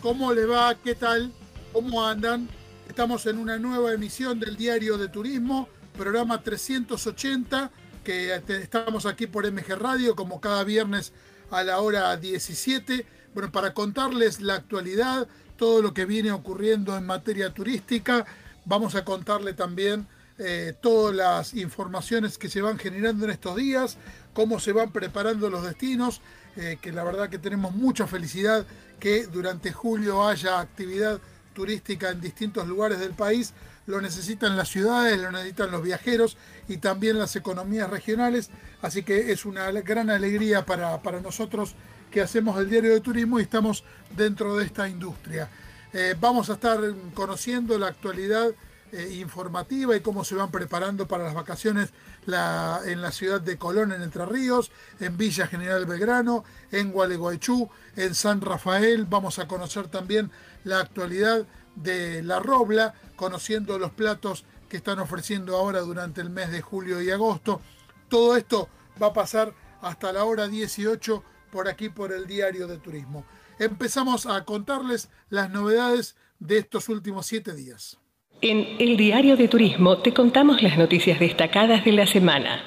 ¿cómo le va? ¿Qué tal? ¿Cómo andan? Estamos en una nueva emisión del Diario de Turismo, programa 380, que estamos aquí por MG Radio como cada viernes a la hora 17. Bueno, para contarles la actualidad, todo lo que viene ocurriendo en materia turística, vamos a contarle también eh, todas las informaciones que se van generando en estos días, cómo se van preparando los destinos, eh, que la verdad que tenemos mucha felicidad que durante julio haya actividad turística en distintos lugares del país. Lo necesitan las ciudades, lo necesitan los viajeros y también las economías regionales. Así que es una gran alegría para, para nosotros que hacemos el diario de turismo y estamos dentro de esta industria. Eh, vamos a estar conociendo la actualidad eh, informativa y cómo se van preparando para las vacaciones en la ciudad de Colón, en Entre Ríos, en Villa General Belgrano, en Gualeguaychú, en San Rafael. Vamos a conocer también la actualidad de La Robla, conociendo los platos que están ofreciendo ahora durante el mes de julio y agosto. Todo esto va a pasar hasta la hora 18 por aquí por el Diario de Turismo. Empezamos a contarles las novedades de estos últimos siete días. En el Diario de Turismo te contamos las noticias destacadas de la semana.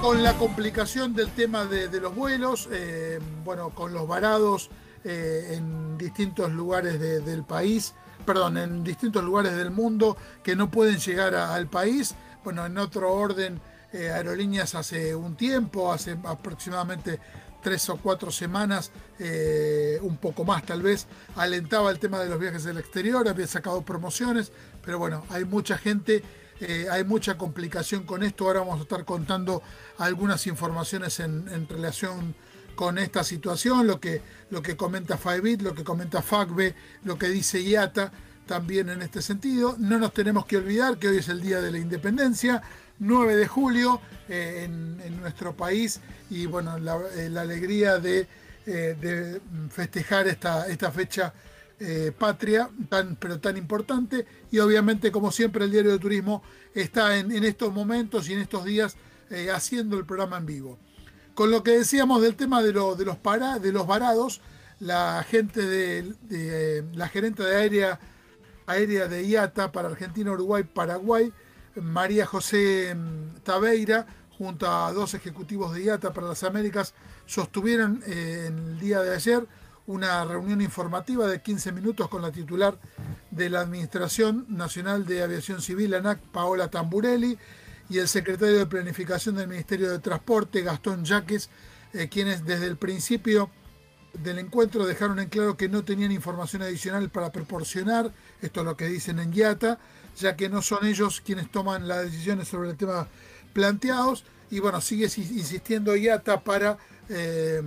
Con la complicación del tema de, los vuelos, eh, bueno, con los varados eh, en distintos lugares del país, perdón, en distintos lugares del mundo que no pueden llegar al país, bueno, en otro orden, eh, aerolíneas hace un tiempo, hace aproximadamente tres o cuatro semanas, eh, un poco más tal vez, alentaba el tema de los viajes del exterior, había sacado promociones, pero bueno, hay mucha gente, eh, hay mucha complicación con esto, ahora vamos a estar contando algunas informaciones en, relación con esta situación, lo que, lo que comenta Fivebit, lo que comenta FACBE, lo que dice IATA también en este sentido. No nos tenemos que olvidar que hoy es el Día de la Independencia, 9 de julio eh, en, nuestro país y bueno, la, eh, alegría de, eh, festejar esta, esta fecha patria, tan, pero tan importante y obviamente como siempre el Diario de Turismo está en, estos momentos y en estos días haciendo el programa en vivo. Con lo que decíamos del tema de, de, los, para, de los varados, la gente de, la gerente de aérea de IATA para Argentina, Uruguay, Paraguay, María José mm, Tabeira, junto a dos ejecutivos de IATA para las Américas, sostuvieron eh, el día de ayer una reunión informativa de 15 minutos con la titular de la Administración Nacional de Aviación Civil, ANAC, Paola Tamburelli, y el secretario de Planificación del Ministerio de Transporte, Gastón Yaques, eh, quienes desde el principio del encuentro dejaron en claro que no tenían información adicional para proporcionar, esto es lo que dicen en IATA, ya que no son ellos quienes toman las decisiones sobre el tema planteados. Y bueno, sigue insistiendo IATA para eh,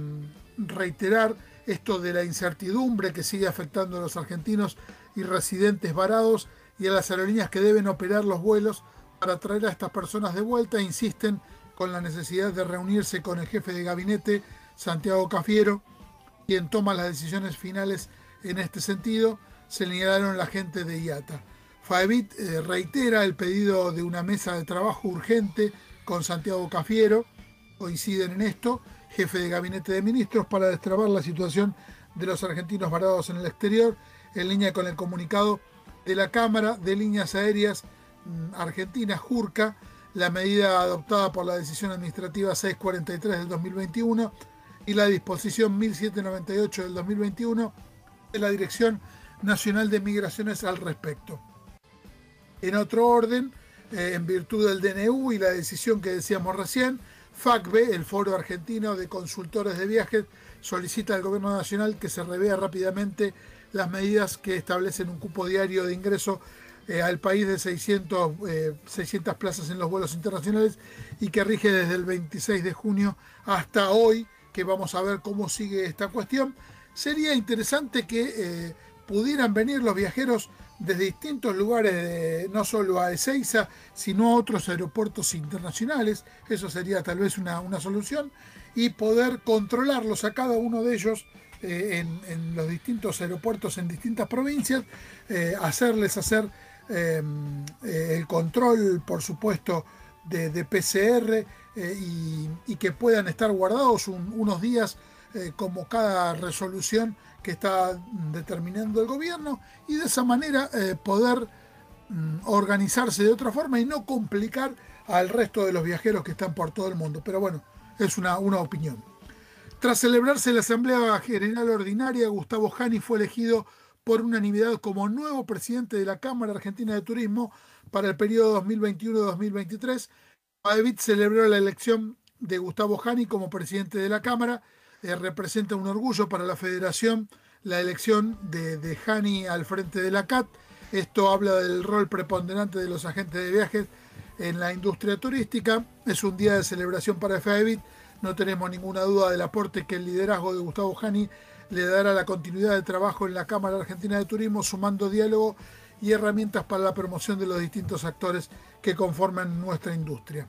reiterar esto de la incertidumbre que sigue afectando a los argentinos y residentes varados y a las aerolíneas que deben operar los vuelos para traer a estas personas de vuelta. Insisten con la necesidad de reunirse con el jefe de gabinete, Santiago Cafiero, quien toma las decisiones finales en este sentido, señalaron la gente de IATA. FAEBIT eh, reitera el pedido de una mesa de trabajo urgente con Santiago Cafiero, coinciden en esto, jefe de gabinete de ministros, para destrabar la situación de los argentinos varados en el exterior, en línea con el comunicado de la Cámara de Líneas Aéreas mm, Argentina, JURCA, la medida adoptada por la decisión administrativa 643 del 2021 y la disposición 1798 del 2021 de la Dirección Nacional de Migraciones al respecto. En otro orden, eh, en virtud del DNU y la decisión que decíamos recién, FACBE, el Foro Argentino de Consultores de Viajes, solicita al Gobierno Nacional que se revea rápidamente las medidas que establecen un cupo diario de ingreso eh, al país de 600, 600 eh, plazas en los vuelos internacionales y que rige desde el 26 de junio hasta hoy, que vamos a ver cómo sigue esta cuestión. Sería interesante que pudieran venir los viajeros desde distintos lugares, no solo a Ezeiza, sino a otros aeropuertos internacionales. Eso sería tal vez una, solución. Y poder controlarlos a cada uno de ellos eh, en, los distintos aeropuertos en distintas provincias, eh, hacerles hacer eh, el control, por supuesto, de, PCR y, que puedan estar guardados unos días eh, como cada resolución que está determinando el gobierno y de esa manera eh, poder mm, organizarse de otra forma y no complicar al resto de los viajeros que están por todo el mundo. Pero bueno, es una, una opinión. Tras celebrarse la Asamblea General Ordinaria, Gustavo Jani fue elegido por unanimidad como nuevo presidente de la Cámara Argentina de Turismo para el periodo 2021-2023. David celebró la elección de Gustavo Jani como presidente de la Cámara. Eh, representa un orgullo para la Federación la elección de, de Jani al frente de la CAT. Esto habla del rol preponderante de los agentes de viajes en la industria turística. Es un día de celebración para FAEBIT. No tenemos ninguna duda del aporte que el liderazgo de Gustavo Jani le dará la continuidad de trabajo en la Cámara Argentina de Turismo, sumando diálogo y herramientas para la promoción de los distintos actores que conforman nuestra industria.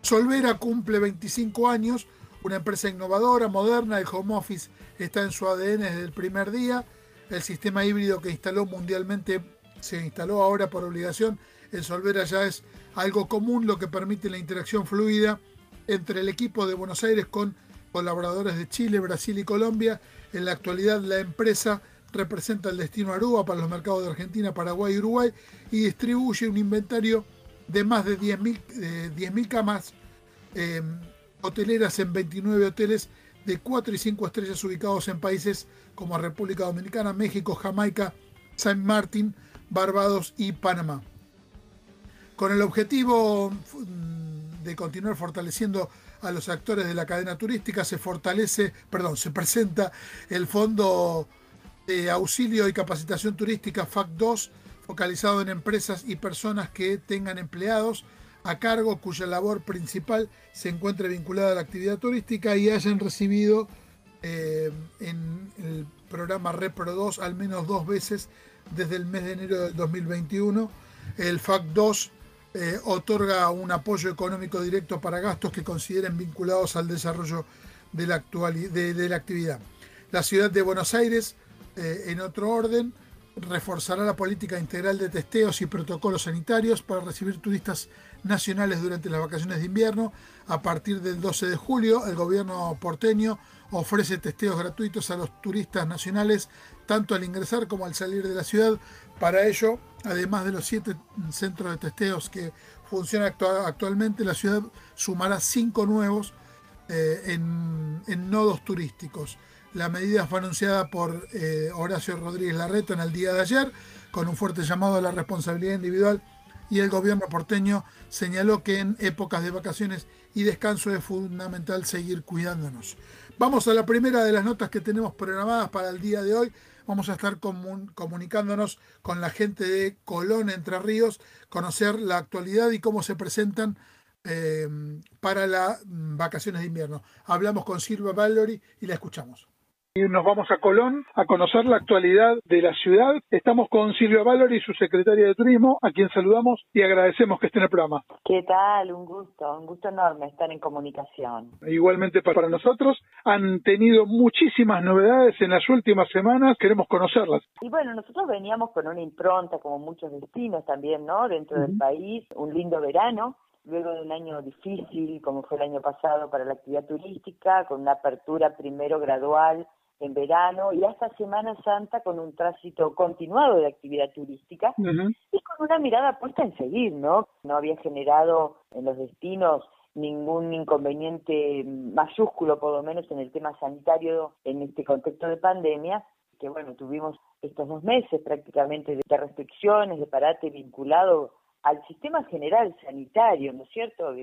Solvera cumple 25 años, una empresa innovadora, moderna, el home office está en su ADN desde el primer día, el sistema híbrido que instaló mundialmente se instaló ahora por obligación, en Solvera ya es algo común, lo que permite la interacción fluida entre el equipo de Buenos Aires con colaboradores de Chile, Brasil y Colombia. En la actualidad la empresa representa el destino Aruba para los mercados de Argentina, Paraguay y Uruguay y distribuye un inventario de más de 10.000 eh, camas em, hoteleras en 29 hoteles de 4 y 5 estrellas ubicados en países como República Dominicana, México, Jamaica, San Martín, Barbados y Panamá. Con el objetivo mm, de continuar fortaleciendo a los actores de la cadena turística, se fortalece, perdón, se presenta el Fondo Auxilio y Capacitación Turística FAC2, focalizado en empresas y personas que tengan empleados a cargo cuya labor principal se encuentre vinculada a la actividad turística y hayan recibido eh, en el programa Repro 2 al menos dos veces desde el mes de enero del 2021. El FAC2 eh, otorga un apoyo económico directo para gastos que consideren vinculados al desarrollo de la, de, la actividad. La ciudad de Buenos Aires, eh, en otro orden, reforzará la política integral de testeos y protocolos sanitarios para recibir turistas nacionales durante las vacaciones de invierno. A partir del 12 de julio, el gobierno porteño ofrece testeos gratuitos a los turistas nacionales, tanto al ingresar como al salir de la ciudad. Para ello, además de los siete centros de testeos que funcionan actualmente, la ciudad sumará cinco nuevos eh, en, nodos turísticos. La medida fue anunciada por eh, Horacio Rodríguez Larreto en el día de ayer, con un fuerte llamado a la responsabilidad individual y el gobierno porteño señaló que en épocas de vacaciones y descanso es fundamental seguir cuidándonos. Vamos a la primera de las notas que tenemos programadas para el día de hoy. Vamos a estar comunicándonos con la gente de Colón, Entre Ríos, conocer la actualidad y cómo se presentan eh, para las vacaciones de invierno. Hablamos con Silva Valery y la escuchamos. Y nos vamos a Colón a conocer la actualidad de la ciudad. Estamos con Silvia Valori, su secretaria de Turismo, a quien saludamos y agradecemos que esté en el programa. ¿Qué tal? Un gusto, un gusto enorme estar en comunicación. Igualmente para nosotros, han tenido muchísimas novedades en las últimas semanas, queremos conocerlas. Y bueno, nosotros veníamos con una impronta, como muchos destinos también, ¿no? Dentro del país, un lindo verano, luego de un año difícil como fue el año pasado para la actividad turística, con una apertura primero gradual en verano y hasta Semana Santa con un tránsito continuado de actividad turística y con una mirada puesta en seguir, ¿no? No había generado en los destinos ningún inconveniente mayúsculo, por lo menos en el tema sanitario en este contexto de pandemia, que bueno, tuvimos estos dos meses prácticamente de restricciones, de parate vinculado al sistema general sanitario, ¿no es cierto?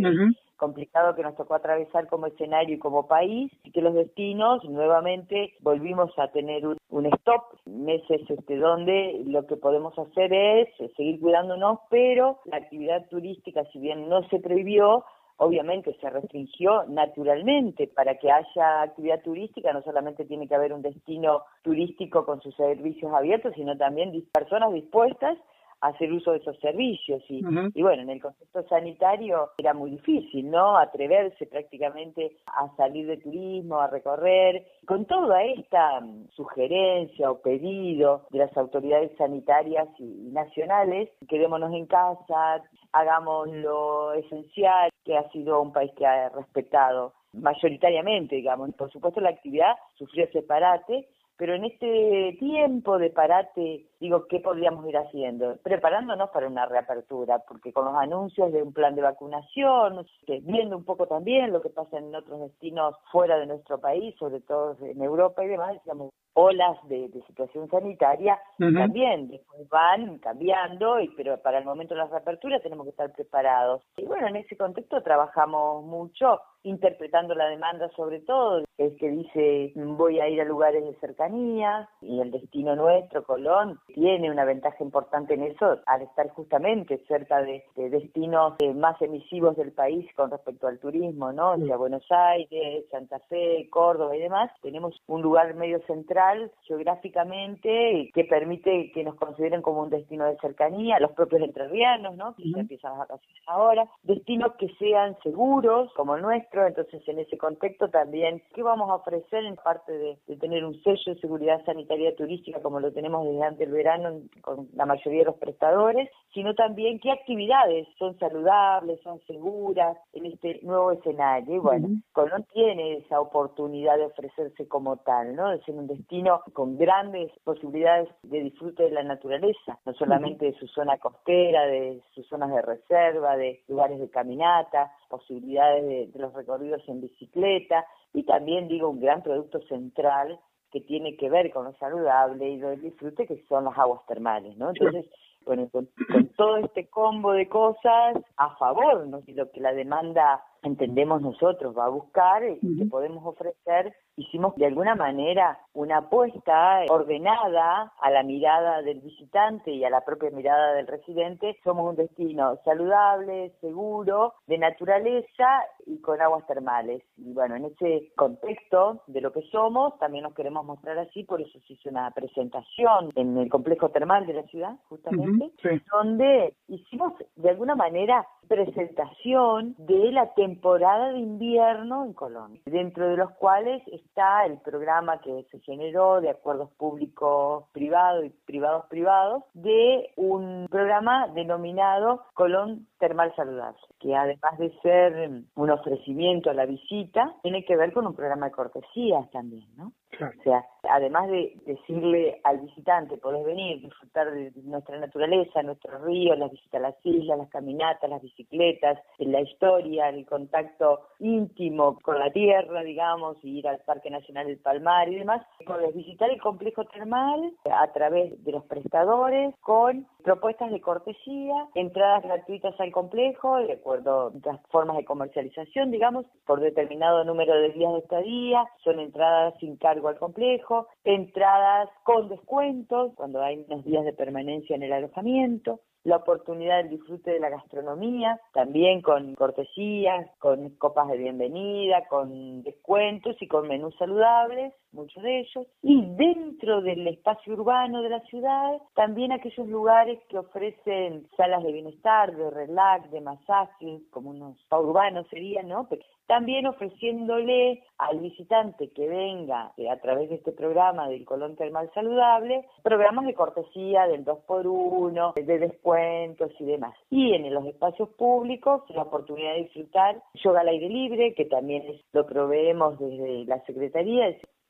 Complicado que nos tocó atravesar como escenario y como país, y que los destinos nuevamente volvimos a tener un, stop, meses este, donde lo que podemos hacer es seguir cuidándonos, pero la actividad turística, si bien no se prohibió, obviamente se restringió naturalmente para que haya actividad turística, no solamente tiene que haber un destino turístico con sus servicios abiertos, sino también personas dispuestas hacer uso de esos servicios. Y, y bueno, en el contexto sanitario era muy difícil, ¿no? Atreverse prácticamente a salir de turismo, a recorrer. Con toda esta mm, sugerencia o pedido de las autoridades sanitarias y nacionales, quedémonos en casa, hagamos lo esencial, que ha sido un país que ha respetado mayoritariamente, digamos. Por supuesto, la actividad sufrió ese parate, pero en este tiempo de parate, digo, ¿qué podríamos ir haciendo? Preparándonos para una reapertura, porque con los anuncios de un plan de vacunación, viendo un poco también lo que pasa en otros destinos fuera de nuestro país, sobre todo en Europa y demás, digamos, olas de, situación sanitaria también después van cambiando, y, pero para el momento de las reaperturas tenemos que estar preparados. Y bueno, en ese contexto trabajamos mucho interpretando la demanda sobre todo, es que dice voy a ir a lugares de cercanía y el destino nuestro, Colón, tiene una ventaja importante en eso al estar justamente cerca de, destinos eh, más emisivos del país con respecto al turismo, ¿no? O sea, Buenos Aires, Santa Fe, Córdoba y demás, tenemos un lugar medio central geográficamente que permite que nos consideren como un destino de cercanía, los propios entrerrianos, ¿no? Que ya empiezan las vacaciones ahora, destinos que sean seguros como el nuestro, entonces en ese contexto también, ¿qué vamos a ofrecer en parte de, tener un sello de seguridad sanitaria turística como lo tenemos desde antes del verano con la mayoría de los prestadores? Sino también qué actividades son saludables, son seguras en este nuevo escenario. Y bueno, Colón tiene esa oportunidad de ofrecerse como tal, ¿no? De ser un destino con grandes posibilidades de disfrute de la naturaleza, no solamente de su zona costera, de sus zonas de reserva, de lugares de caminata, posibilidades de, los recorridos en bicicleta y también digo un gran producto central que tiene que ver con lo saludable y lo del disfrute que son las aguas termales, ¿no? Entonces, bueno, con, todo este combo de cosas a favor ¿no? de lo que la demanda entendemos nosotros va a buscar y que podemos ofrecer hicimos de alguna manera una apuesta ordenada a la mirada del visitante y a la propia mirada del residente. Somos un destino saludable, seguro, de naturaleza y con aguas termales. Y bueno, en ese contexto de lo que somos, también nos queremos mostrar así, por eso se hizo una presentación en el complejo termal de la ciudad, justamente, donde hicimos de alguna manera presentación de la temporada de invierno en Colombia, dentro de los cuales está el programa que se generó de acuerdos públicos privados y privados privados de un programa denominado Colón Termal Saludable, que además de ser un ofrecimiento a la visita, tiene que ver con un programa de cortesías también, ¿no? O sea, además de decirle al visitante, podés venir, disfrutar de nuestra naturaleza, nuestros ríos, las visitas a las islas, las caminatas, las bicicletas, la historia, el contacto íntimo con la tierra, digamos, y ir al Parque Nacional del Palmar y demás, podés visitar el complejo termal a través de los prestadores con propuestas de cortesía, entradas gratuitas al complejo, de acuerdo a las formas de comercialización, digamos, por determinado número de días de estadía, son entradas sin cargo al complejo, entradas con descuentos cuando hay unos días de permanencia en el alojamiento, la oportunidad del disfrute de la gastronomía, también con cortesías, con copas de bienvenida, con descuentos y con menús saludables, muchos de ellos. Y dentro del espacio urbano de la ciudad, también aquellos lugares que ofrecen salas de bienestar, de relax, de masaje, como unos urbanos serían, ¿no? también ofreciéndole al visitante que venga eh, a través de este programa del Colón Termal Saludable, programas de cortesía del 2x1, de descuentos y demás. Y en los espacios públicos, la oportunidad de disfrutar yoga al aire libre, que también lo proveemos desde la Secretaría,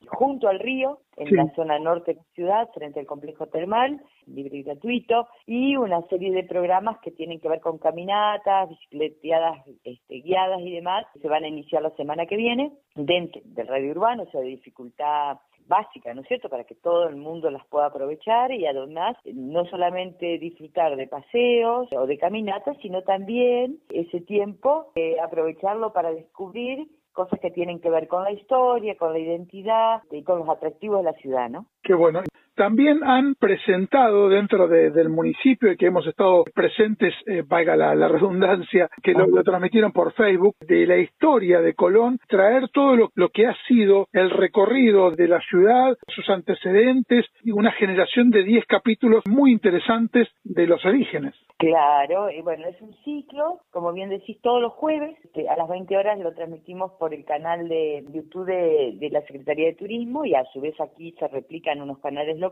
junto al río, en la zona norte de la ciudad, frente al complejo termal, libre y gratuito, y una serie de programas que tienen que ver con caminatas, bicicleteadas este, guiadas y demás, se van a iniciar la semana que viene, dentro del radio urbano, o sea, de dificultad básica, ¿no es cierto?, para que todo el mundo las pueda aprovechar y además no solamente disfrutar de paseos o de caminatas, sino también ese tiempo eh, aprovecharlo para descubrir cosas que tienen que ver con la historia, con la identidad y con los atractivos de la ciudad, ¿no? Qué bueno. También han presentado dentro del municipio y que hemos estado presentes, eh, valga la, redundancia, que lo, transmitieron por Facebook, de la historia de Colón, traer todo lo, que ha sido el recorrido de la ciudad, sus antecedentes y una generación de 10 capítulos muy interesantes de los orígenes. Claro, y bueno, es un ciclo, como bien decís, todos los jueves, a las 20 horas lo transmitimos por el canal de YouTube de, la Secretaría de Turismo y a su vez aquí se replica en unos canales locales,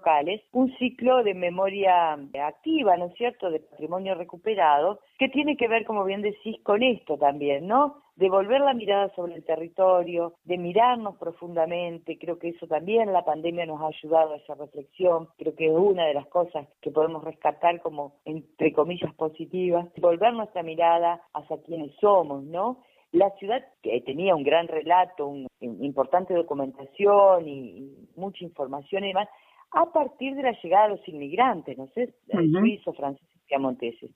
un ciclo de memoria activa, ¿no es cierto?, de patrimonio recuperado, que tiene que ver, como bien decís, con esto también, ¿no? de volver la mirada sobre el territorio, de mirarnos profundamente. Creo que eso también la pandemia nos ha ayudado a esa reflexión. Creo que es una de las cosas que podemos rescatar como, entre comillas, positivas. Volver nuestra mirada hacia quienes somos, ¿no? La ciudad que tenía un gran relato, una importante documentación y, mucha información y demás, a partir de la llegada de los inmigrantes, no sé, suizos, franceses y amonteses.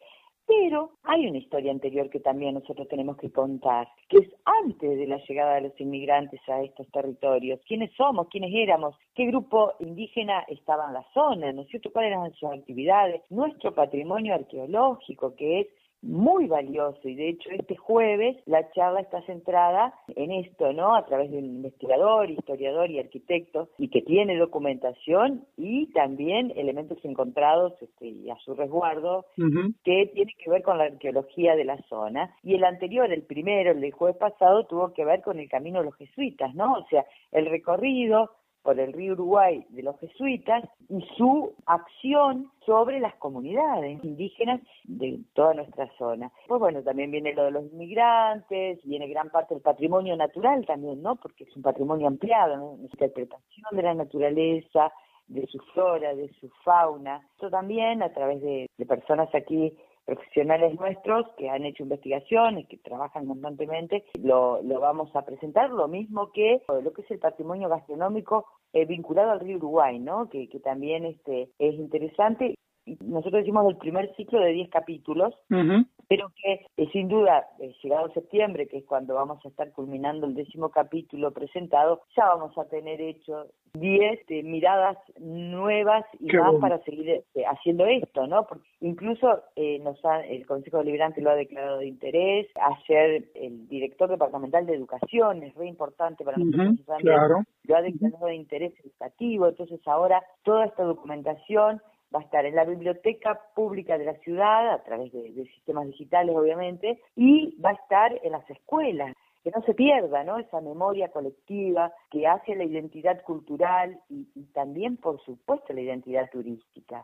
Pero hay una historia anterior que también nosotros tenemos que contar, que es antes de la llegada de los inmigrantes a estos territorios. ¿Quiénes somos? ¿Quiénes éramos? ¿Qué grupo indígena estaba en la zona? ¿No es cierto? ¿Cuáles eran sus actividades? Nuestro patrimonio arqueológico, que es muy valioso y de hecho este jueves la charla está centrada en esto, ¿no? A través de un investigador, historiador y arquitecto y que tiene documentación y también elementos encontrados este, y a su resguardo que tiene que ver con la arqueología de la zona y el anterior, el primero, el del jueves pasado tuvo que ver con el camino de los jesuitas, ¿no? O sea, el recorrido por el río Uruguay de los jesuitas y su acción sobre las comunidades indígenas de toda nuestra zona. Pues bueno, también viene lo de los inmigrantes, viene gran parte del patrimonio natural también, ¿no? Porque es un patrimonio ampliado, ¿no? interpretación de la naturaleza, de su flora, de su fauna. Esto también a través de personas aquí profesionales nuestros que han hecho investigaciones, que trabajan constantemente, lo, lo vamos a presentar, lo mismo que lo que es el patrimonio gastronómico eh, vinculado al río Uruguay, ¿no? Que, que también este, es interesante nosotros decimos el primer ciclo de 10 capítulos, pero que eh, sin duda, eh, llegado septiembre, que es cuando vamos a estar culminando el décimo capítulo presentado, ya vamos a tener hecho 10 eh, miradas nuevas y más para seguir haciendo esto, ¿no? Porque incluso nos el Consejo Deliberante lo ha declarado de interés, ayer el director departamental de educación, es re importante para nosotros también, lo ha declarado de interés educativo, entonces ahora toda esta documentación va a estar en la biblioteca pública de la ciudad, a través de, sistemas digitales obviamente, y va a estar en las escuelas que no se pierda ¿no? esa memoria colectiva que hace la identidad cultural y, también, por supuesto, la identidad turística.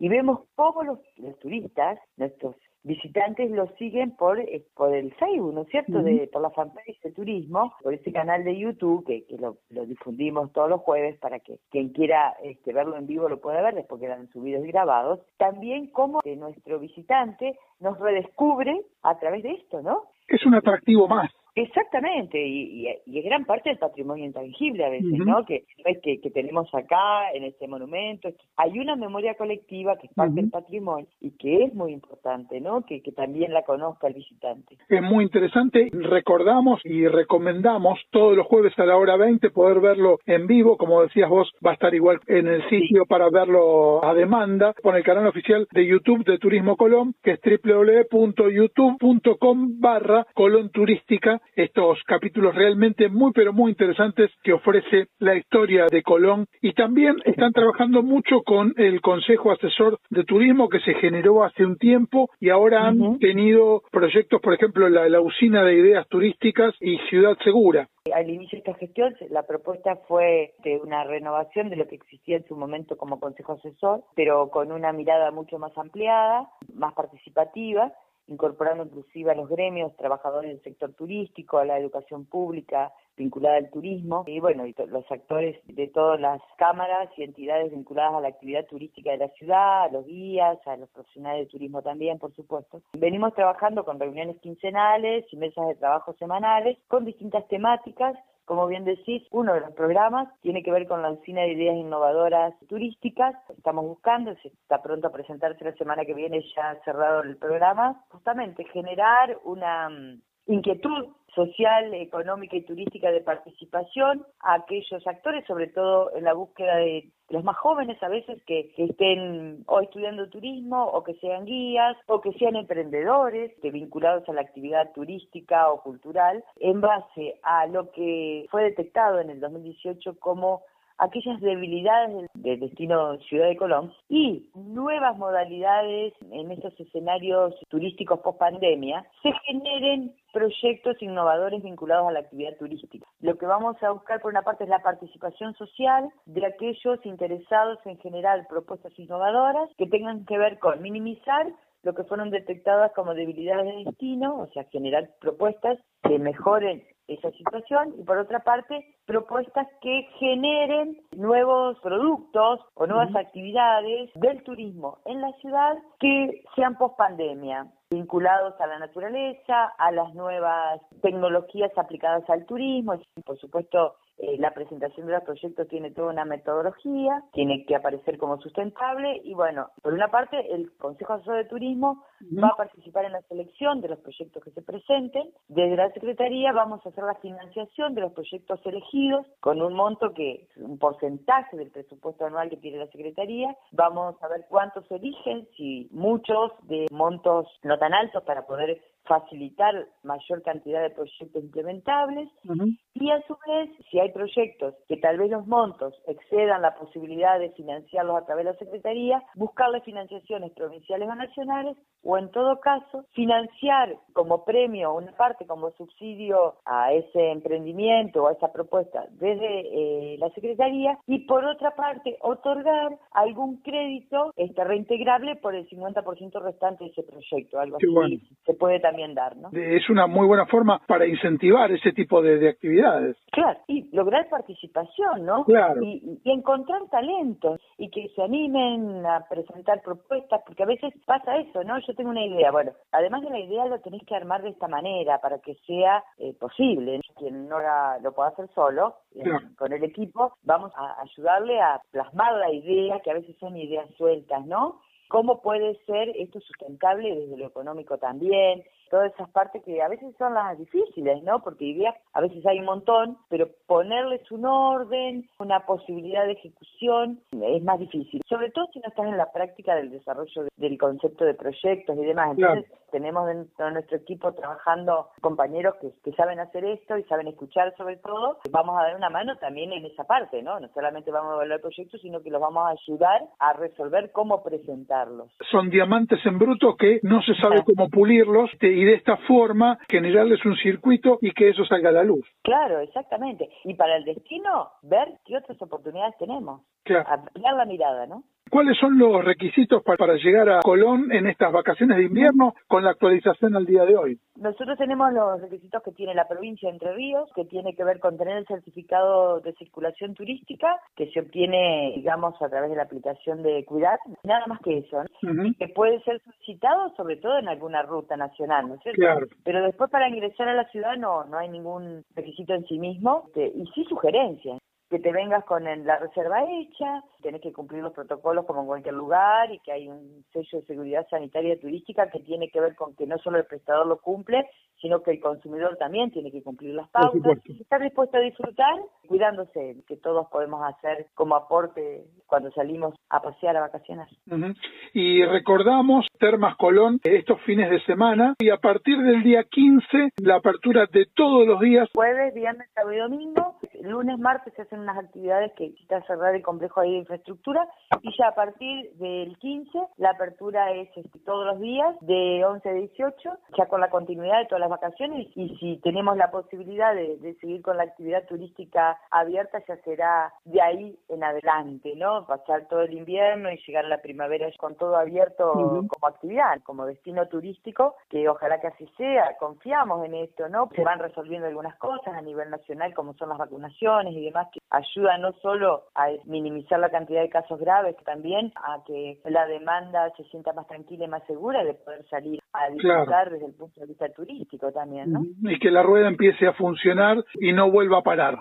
Y vemos cómo los, los turistas, nuestros visitantes lo siguen por, eh, por el Facebook, ¿no es cierto? de, por la fanpage de turismo, por ese canal de YouTube que, que lo, difundimos todos los jueves para que quien quiera este, verlo en vivo lo pueda ver después quedan subidos y grabados. También como nuestro visitante nos redescubre a través de esto, ¿no? Es un atractivo más. Exactamente, y, y, es gran parte del patrimonio intangible a veces, ¿no? Que, que, que tenemos acá, en este monumento. Hay una memoria colectiva que es parte del patrimonio y que es muy importante, ¿no? Que, que también la conozca el visitante. Es muy interesante. Recordamos y recomendamos todos los jueves a la hora 20 poder verlo en vivo. Como decías vos, va a estar igual en el sitio para verlo a demanda con el canal oficial de YouTube de Turismo Colón, que es www.youtube.com barra Colón Turística estos capítulos realmente muy pero muy interesantes que ofrece la historia de Colón y también están trabajando mucho con el Consejo Asesor de Turismo que se generó hace un tiempo y ahora han tenido proyectos, por ejemplo, la, la usina de ideas turísticas y Ciudad Segura. Al inicio de esta gestión, la propuesta fue de una renovación de lo que existía en su momento como Consejo Asesor, pero con una mirada mucho más ampliada, más participativa incorporando inclusive a los gremios, trabajadores del sector turístico, a la educación pública vinculada al turismo y bueno, y los actores de todas las cámaras y entidades vinculadas a la actividad turística de la ciudad, a los guías, a los profesionales de turismo también, por supuesto. Venimos trabajando con reuniones quincenales y mesas de trabajo semanales con distintas temáticas como bien decís, uno de los programas tiene que ver con la usina de ideas innovadoras turísticas. Estamos buscando, se está pronto a presentarse la semana que viene ya cerrado el programa, justamente generar una mm, inquietud social, económica y turística de participación a aquellos actores, sobre todo en la búsqueda de los más jóvenes a veces que, estén o estudiando turismo o que sean guías o que sean emprendedores que vinculados a la actividad turística o cultural en base a lo que fue detectado en el 2018 como aquellas debilidades del destino Ciudad de Colón y nuevas modalidades en estos escenarios turísticos post pandemia, se generen proyectos innovadores vinculados a la actividad turística. Lo que vamos a buscar por una parte es la participación social de aquellos interesados en generar propuestas innovadoras que tengan que ver con minimizar lo que fueron detectadas como debilidades de destino, o sea, generar propuestas que mejoren esa situación y por otra parte propuestas que generen nuevos productos o nuevas actividades del turismo en la ciudad que sean post pandemia vinculados a la naturaleza, a las nuevas tecnologías aplicadas al turismo, y por supuesto eh, la presentación de los proyectos tiene toda una metodología, tiene que aparecer como sustentable y bueno, por una parte el Consejo Asesor de Turismo va a participar en la selección de los proyectos que se presenten. Desde la Secretaría vamos a hacer la financiación de los proyectos elegidos con un monto que es un porcentaje del presupuesto anual que tiene la Secretaría. Vamos a ver cuántos eligen, si muchos de montos no tan altos para poder facilitar mayor cantidad de proyectos implementables y a su vez, si hay proyectos que tal vez los montos excedan la posibilidad de financiarlos a través de la Secretaría, buscarle financiaciones provinciales o nacionales o en todo caso financiar como premio una parte como subsidio a ese emprendimiento o a esa propuesta desde eh, la Secretaría y por otra parte otorgar algún crédito este, reintegrable por el 50% restante de ese proyecto, algo así se puede también es una muy buena forma para incentivar ese tipo de, actividades. Claro, y lograr participación, ¿no? Claro. Y, encontrar talentos y que se animen a presentar propuestas, porque a veces pasa eso, ¿no? Yo tengo una idea, bueno, además de la idea lo tenéis que armar de esta manera para que sea eh, posible. Quien no lo pueda hacer solo, eh, con el equipo, vamos a ayudarle a plasmar la idea, que a veces son ideas sueltas, ¿no? ¿Cómo puede ser esto sustentable desde lo económico también? Todas esas partes que a veces son las difíciles, ¿no? Porque ideas a veces hay un montón, pero ponerles un orden, una posibilidad de ejecución es más difícil, sobre todo si no estás en la práctica del desarrollo del concepto de proyectos y demás. Entonces, tenemos dentro de nuestro equipo trabajando compañeros que, que saben hacer esto y saben escuchar sobre todo. Vamos a dar una mano también en esa parte, ¿no? No solamente vamos a evaluar proyectos, sino que los vamos a ayudar a resolver cómo presentarlos. Son diamantes en bruto que no se sabe cómo pulirlos y de esta forma generarles un circuito y que eso salga a la luz. Claro, exactamente. Y para el destino, ver qué otras oportunidades tenemos. Claro. Ampliar la mirada, ¿no? ¿Cuáles son los requisitos para, llegar a Colón en estas vacaciones de invierno con la actualización al día de hoy? Nosotros tenemos los requisitos que tiene la provincia de Entre Ríos, que tiene que ver con tener el certificado de circulación turística, que se obtiene, digamos, a través de la aplicación de Cuidar, nada más que eso, que puede ser solicitado sobre todo en alguna ruta nacional, ¿no es cierto? Claro. Pero después para ingresar a la ciudad no, no hay ningún requisito en sí mismo, este, y sí sugerencias que te vengas con la reserva hecha, tenés que cumplir los protocolos como en cualquier lugar y que hay un sello de seguridad sanitaria turística que tiene que ver con que no solo el prestador lo cumple, sino que el consumidor también tiene que cumplir las pautas. Estar dispuesto a disfrutar, cuidándose, que todos podemos hacer como aporte cuando salimos a pasear a vacaciones. Y recordamos Termas Colón estos fines de semana y a partir del día 15 la apertura de todos los días. Jueves, viernes, sábado y domingo. Lunes, martes se hacen unas actividades que quita cerrar el complejo de infraestructura y ya a partir del 15 la apertura es este, todos los días de 11 a 18, ya con la continuidad de todas las vacaciones y si tenemos la posibilidad de, seguir con la actividad turística abierta ya será de ahí en adelante, ¿no? Pasar todo el invierno y llegar a la primavera con todo abierto como actividad, como destino turístico, que ojalá que así sea, confiamos en esto, ¿no? Se van resolviendo algunas cosas a nivel nacional como son las y demás que ayudan no solo a minimizar la cantidad de casos graves, también a que la demanda se sienta más tranquila y más segura de poder salir a disfrutar desde el punto de vista turístico también, ¿no? Y que la rueda empiece a funcionar y no vuelva a parar.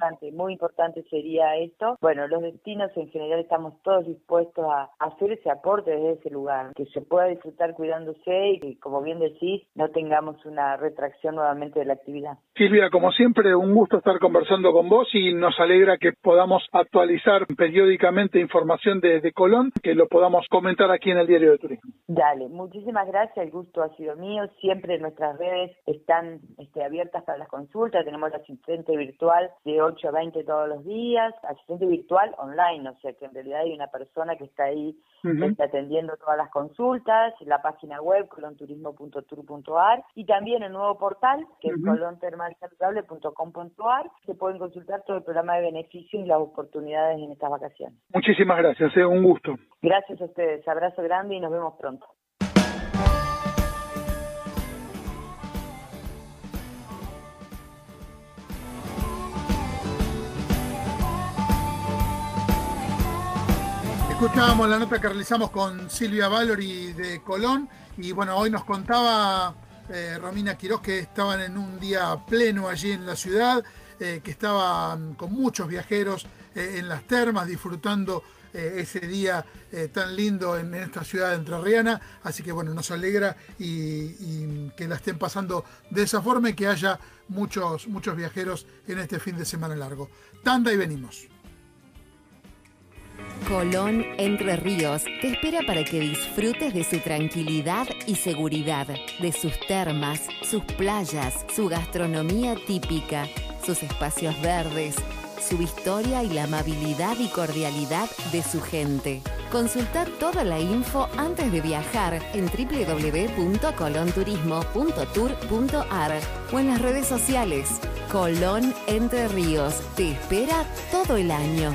Importante, muy importante sería esto. Bueno, los destinos en general estamos todos dispuestos a hacer ese aporte desde ese lugar, que se pueda disfrutar cuidándose y que, como bien decís, no tengamos una retracción nuevamente de la actividad. Silvia, como siempre, un gusto estar conversando con vos y nos alegra que podamos actualizar periódicamente información desde Colón, que lo podamos comentar aquí en el Diario de Turismo. Dale, muchísimas gracias, el gusto ha sido mío. Siempre nuestras redes están este, abiertas para las consultas, tenemos la asistente virtual de 8 a 20 todos los días, asistente virtual online, o sea que en realidad hay una persona que está ahí está atendiendo todas las consultas, la página web colonturismo.tour.ar y también el nuevo portal que es colontermalsaludable.com.ar se pueden consultar todo el programa de beneficios y las oportunidades en estas vacaciones. Muchísimas gracias, es eh, un gusto. Gracias a ustedes, abrazo grande y nos vemos pronto. Escuchábamos la nota que realizamos con Silvia Valori de Colón y bueno, hoy nos contaba eh, Romina Quiroz que estaban en un día pleno allí en la ciudad, eh, que estaban con muchos viajeros eh, en las termas disfrutando ese día tan lindo en, esta ciudad entrerriana. Así que bueno, nos alegra y, que la estén pasando de esa forma y que haya muchos, muchos viajeros en este fin de semana largo. Tanda y venimos. Colón Entre Ríos te espera para que disfrutes de su tranquilidad y seguridad, de sus termas, sus playas, su gastronomía típica, sus espacios verdes, su historia y la amabilidad y cordialidad de su gente. Consulta toda la info antes de viajar en www.colonturismo.tour.ar o en las redes sociales. Colón Entre Ríos te espera todo el año.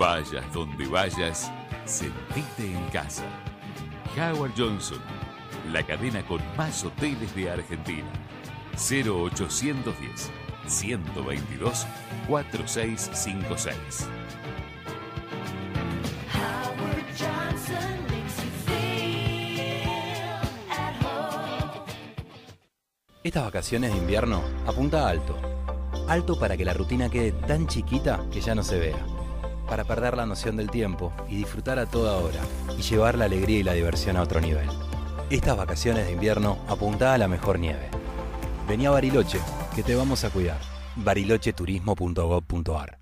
Vayas donde vayas, sentite en casa. Howard Johnson, la cadena con más hoteles de Argentina. 0810 122 4656. Estas vacaciones de invierno apunta alto. Alto para que la rutina quede tan chiquita que ya no se vea para perder la noción del tiempo y disfrutar a toda hora y llevar la alegría y la diversión a otro nivel. Estas vacaciones de invierno apunta a la mejor nieve. Vení a Bariloche, que te vamos a cuidar. barilocheturismo.gov.ar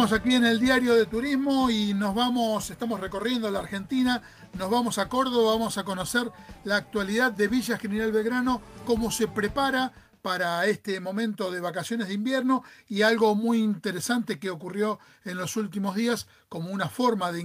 Estamos aquí en el diario de turismo y nos vamos, estamos recorriendo la Argentina, nos vamos a Córdoba, vamos a conocer la actualidad de Villa General Belgrano, cómo se prepara para este momento de vacaciones de invierno y algo muy interesante que ocurrió en los últimos días como una forma de,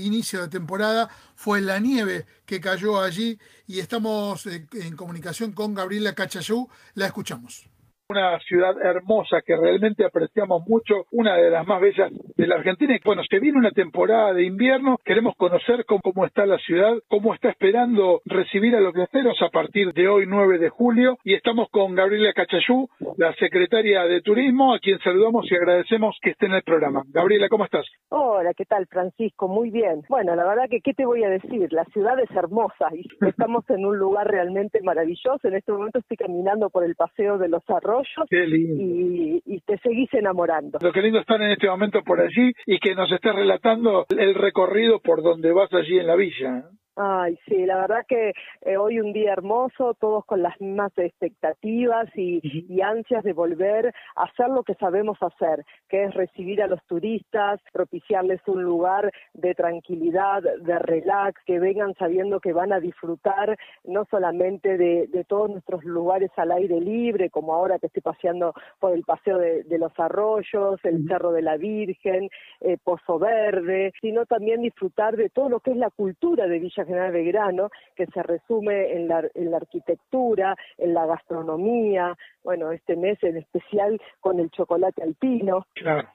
inicio de temporada fue la nieve que cayó allí y estamos eh, en comunicación con Gabriela Cachayú, la escuchamos una ciudad hermosa que realmente apreciamos mucho, una de las más bellas de la Argentina. Y bueno, se viene una temporada de invierno, queremos conocer cómo, está la ciudad, cómo está esperando recibir a los viajeros a partir de hoy, 9 de julio. Y estamos con Gabriela Cachayú, la secretaria de Turismo, a quien saludamos y agradecemos que esté en el programa. Gabriela, ¿cómo estás? Hola, ¿qué tal, Francisco? Muy bien. Bueno, la verdad que, ¿qué te voy a decir? La ciudad es hermosa y estamos en un lugar realmente maravilloso. En este momento estoy caminando por el Paseo de los Arroyos y, y, te seguís enamorando. Lo que lindo estar en este momento por allí y que nos estés relatando el recorrido por donde vas allí en la villa. Ay, sí, la verdad que eh, hoy un día hermoso, todos con las mismas expectativas y, y, ansias de volver a hacer lo que sabemos hacer, que es recibir a los turistas, propiciarles un lugar de tranquilidad, de relax, que vengan sabiendo que van a disfrutar no solamente de, de todos nuestros lugares al aire libre, como ahora que estoy paseando por el Paseo de, de los Arroyos, el Cerro de la Virgen, eh, Pozo Verde, sino también disfrutar de todo lo que es la cultura de Villa General Belgrano, que se resume en la, en la arquitectura, en la gastronomía, bueno, este mes en especial con el chocolate alpino.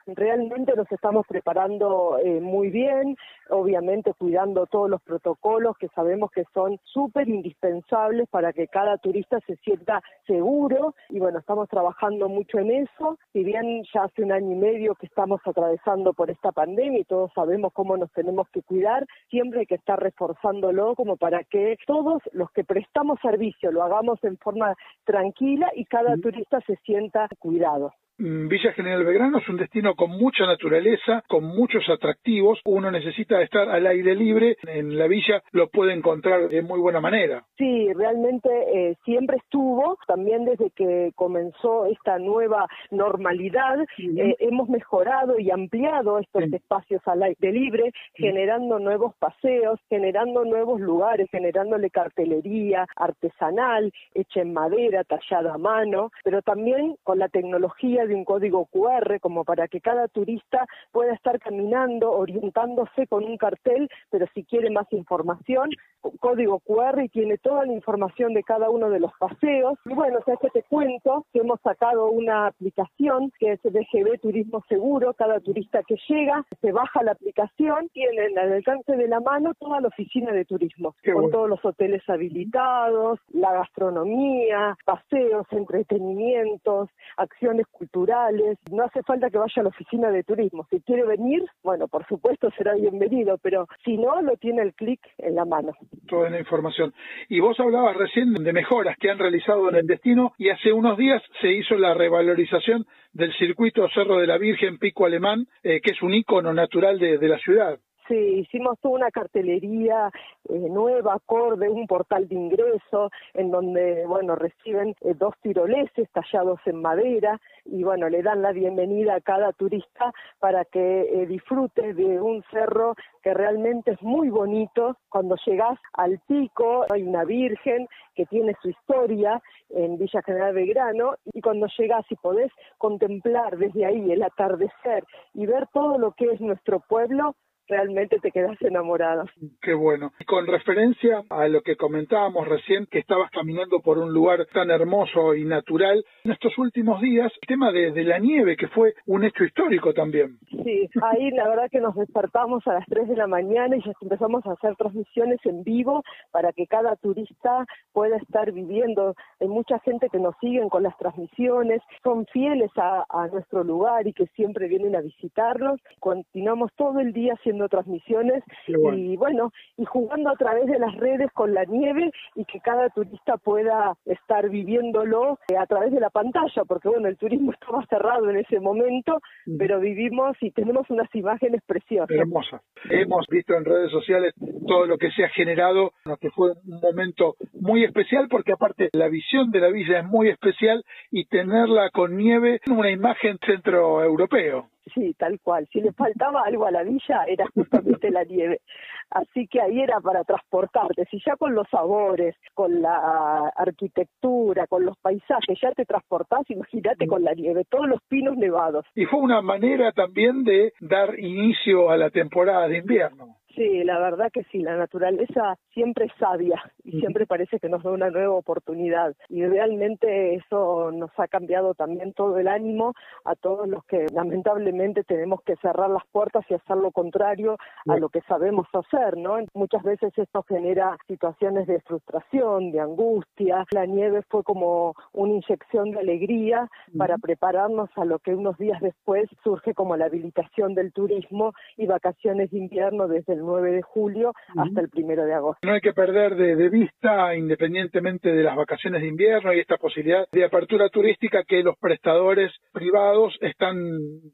Realmente nos estamos preparando eh, muy bien, obviamente cuidando todos los protocolos que sabemos que son súper indispensables para que cada turista se sienta seguro y bueno, estamos trabajando mucho en eso, si bien ya hace un año y medio que estamos atravesando por esta pandemia y todos sabemos cómo nos tenemos que cuidar, siempre hay que estar como para que todos los que prestamos servicio lo hagamos en forma tranquila y cada turista se sienta cuidado. Mm, Villa General Belgrano es un destino con mucha naturaleza, con muchos atractivos. Uno necesita estar al aire libre. En la villa lo puede encontrar de muy buena manera. Sí, realmente eh, siempre estuvo. También desde que comenzó esta nueva normalidad, eh, hemos mejorado y ampliado estos espacios al aire libre, generando nuevos paseos, generando nuevos lugares, generándole cartelería artesanal, hecha en madera, tallada a mano, pero también con la tecnología de un código QR como para que cada turista pueda estar caminando, orientándose con un cartel, pero si quiere más información, código QR y tiene toda la información de cada uno de los paseos. Y bueno, sea que te cuento que hemos sacado una aplicación que es DGB Turismo Seguro, cada turista que llega se baja la aplicación, tiene al alcance de la mano toda la oficina de turismo, con todos los hoteles habilitados, la gastronomía, paseos, entretenimientos, acciones culturales no hace falta que vaya a la oficina de turismo. Si quiere venir, bueno, por supuesto será bienvenido, pero si no, lo tiene el clic en la mano. Toda la información. Y vos hablabas recién de mejoras que han realizado en el destino y hace unos días se hizo la revalorización del circuito Cerro de la Virgen Pico Alemán, eh, que es un ícono natural de la ciudad. Sí, hicimos toda una cartelería eh, nueva, acorde, un portal de ingreso, en donde, bueno, reciben eh, dos tiroleses tallados en madera y, bueno, le dan la bienvenida a cada turista para que eh, disfrute de un cerro que realmente es muy bonito. Cuando llegas al pico hay una virgen que tiene su historia en Villa General Belgrano y cuando llegas y podés contemplar desde ahí el atardecer y ver todo lo que es nuestro pueblo, realmente te quedas enamorada. Qué bueno. Y con referencia a lo que comentábamos recién, que estabas caminando por un lugar tan hermoso y natural, en estos últimos días, el tema de, la nieve, que fue un hecho histórico también. Sí, ahí la verdad que nos despertamos a las 3 de la mañana y ya empezamos a hacer transmisiones en vivo para que cada turista pueda estar viviendo. Hay mucha gente que nos siguen con las transmisiones, son fieles a, a nuestro lugar y que siempre vienen a visitarnos. Continuamos todo el día haciendo transmisiones y bueno, y jugando a través de las redes con la nieve y que cada turista pueda estar viviéndolo eh, a través de la pantalla, porque bueno, el turismo estaba cerrado en ese momento, pero vivimos y tenemos unas imágenes preciosas. Hermosas. Hemos visto en redes sociales todo lo que se ha generado, que fue un momento muy especial, porque aparte la visión de la villa es muy especial y tenerla con nieve, una imagen centroeuropeo. Sí, tal cual. Si le faltaba algo a la villa, era justamente la nieve. Así que ahí era para transportarte. Si ya con los sabores, con la arquitectura, con los paisajes, ya te transportás, imagínate con la nieve, todos los pinos nevados. Y fue una manera también de dar inicio a la temporada de invierno. Sí, la verdad que sí, la naturaleza siempre es sabia y siempre parece que nos da una nueva oportunidad y realmente eso nos ha cambiado también todo el ánimo a todos los que lamentablemente tenemos que cerrar las puertas y hacer lo contrario a lo que sabemos hacer, ¿no? Muchas veces esto genera situaciones de frustración, de angustia. La nieve fue como una inyección de alegría para prepararnos a lo que unos días después surge como la habilitación del turismo y vacaciones de invierno desde el 9 de julio hasta el 1 de agosto. No hay que perder de, vista, independientemente de las vacaciones de invierno y esta posibilidad de apertura turística, que los prestadores privados están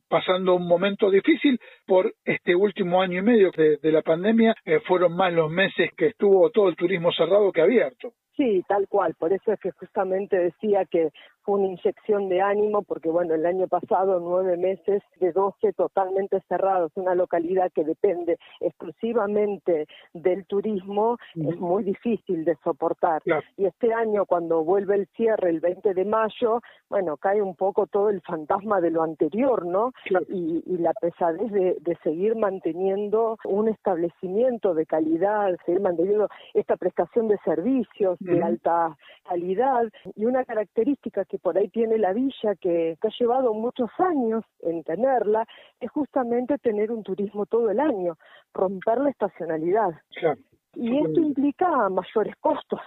pasando un momento difícil por este último año y medio de, la pandemia. Eh, fueron más los meses que estuvo todo el turismo cerrado que abierto. Sí, tal cual. Por eso es que justamente decía que fue una inyección de ánimo, porque bueno, el año pasado nueve meses de 12 totalmente cerrados, una localidad que depende exclusivamente del turismo, es muy difícil de soportar. Y este año, cuando vuelve el cierre el 20 de mayo, bueno, cae un poco todo el fantasma de lo anterior, ¿no? Y, la pesadez de, de seguir manteniendo un establecimiento de calidad, seguir manteniendo esta prestación de servicios de alta calidad y una característica que por ahí tiene la villa que, ha llevado muchos años en tenerla es justamente tener un turismo todo el año, romper la estacionalidad. Y esto implica mayores costos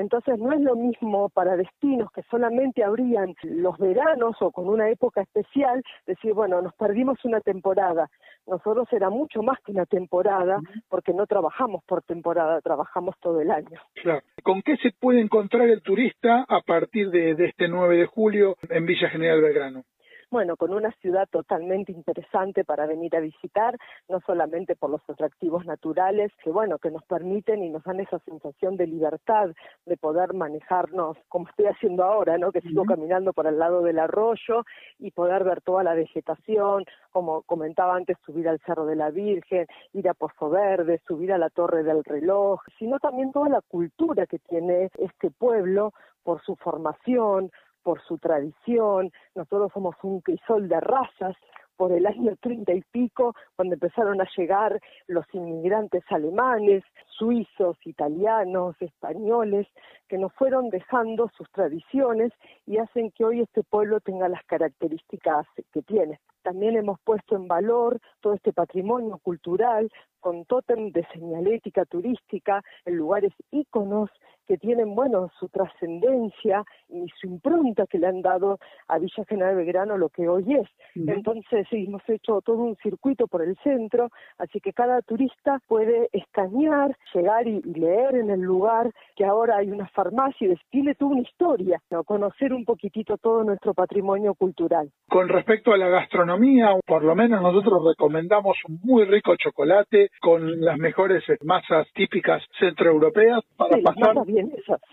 entonces no es lo mismo para destinos que solamente abrían los veranos o con una época especial, decir, bueno, nos perdimos una temporada. Nosotros era mucho más que una temporada porque no trabajamos por temporada, trabajamos todo el año. Claro. ¿Con qué se puede encontrar el turista a partir de, de este 9 de julio en Villa General Belgrano? Bueno, con una ciudad totalmente interesante para venir a visitar, no solamente por los atractivos naturales, que bueno, que nos permiten y nos dan esa sensación de libertad, de poder manejarnos como estoy haciendo ahora, ¿no? Que sigo caminando por el lado del arroyo y poder ver toda la vegetación, como comentaba antes, subir al Cerro de la Virgen, ir a Pozo Verde, subir a la Torre del Reloj, sino también toda la cultura que tiene este pueblo por su formación, por su tradición, nosotros somos un crisol de razas, por el año treinta y pico, cuando empezaron a llegar los inmigrantes alemanes, suizos, italianos, españoles, que nos fueron dejando sus tradiciones y hacen que hoy este pueblo tenga las características que tiene. También hemos puesto en valor todo este patrimonio cultural con tótem de señalética turística en lugares íconos que tienen, bueno, su trascendencia y su impronta que le han dado a Villa General Belgrano lo que hoy es. Entonces, sí, hemos hecho todo un circuito por el centro, así que cada turista puede escanear, llegar y, leer en el lugar que ahora hay una farmacia y tiene toda una historia, ¿no? conocer un poquitito todo nuestro patrimonio cultural. Con respecto a la gastronomía, por lo menos nosotros recomendamos un muy rico chocolate con las mejores masas típicas centroeuropeas para pasar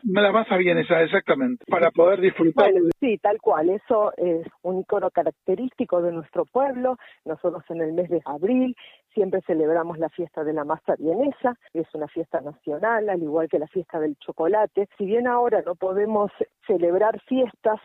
la masa vienesa, exactamente, para poder disfrutar. sí, tal cual, eso es un icono característico de nuestro pueblo. Nosotros en el mes de abril siempre celebramos la fiesta de la masa vienesa, que es una fiesta nacional, al igual que la fiesta del chocolate. Si bien ahora no podemos celebrar fiestas,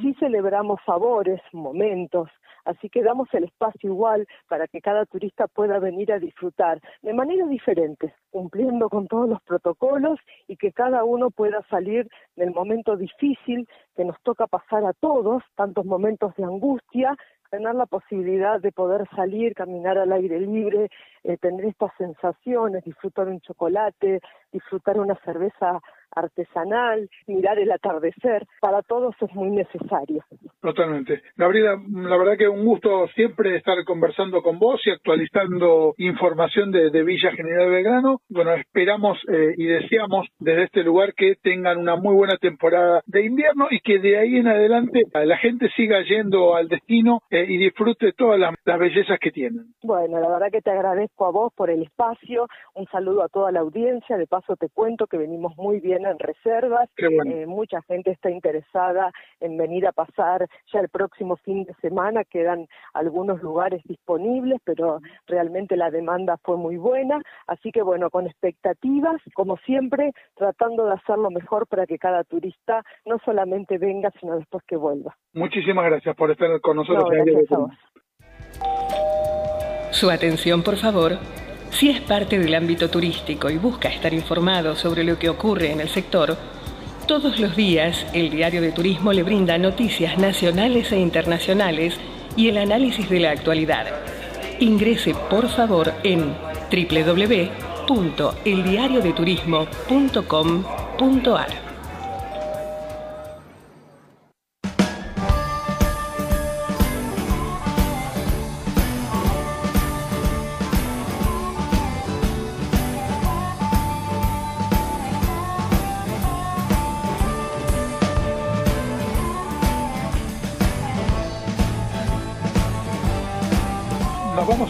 sí celebramos sabores, momentos, así que damos el espacio igual para que cada turista pueda venir a disfrutar de manera diferente, cumpliendo con todos los protocolos y que cada uno pueda salir del momento difícil que nos toca pasar a todos, tantos momentos de angustia, tener la posibilidad de poder salir, caminar al aire libre, eh, tener estas sensaciones, disfrutar un chocolate, disfrutar una cerveza artesanal, mirar el atardecer, para todos es muy necesario. Totalmente. Gabriela, la verdad que un gusto siempre estar conversando con vos y actualizando información de, Villa General Belgrano. Bueno, esperamos eh, y deseamos desde este lugar que tengan una muy buena temporada de invierno y que de ahí en adelante la gente siga yendo al destino eh, y disfrute todas las, bellezas que tienen. Bueno, la verdad que te agradezco a vos por el espacio, un saludo a toda la audiencia, de paso te cuento que venimos muy bien en reservas, eh, mucha gente está interesada en venir a pasar ya el próximo fin de semana, quedan algunos lugares disponibles, pero realmente la demanda fue muy buena, así que bueno, con expectativas, como siempre, tratando de hacerlo mejor para que cada turista no solamente venga, sino después que vuelva. Muchísimas gracias por estar con nosotros. Su atención, por favor. Si es parte del ámbito turístico y busca estar informado sobre lo que ocurre en el sector, todos los días el Diario de Turismo le brinda noticias nacionales e internacionales y el análisis de la actualidad. Ingrese por favor en www.eldiariodeturismo.com.ar.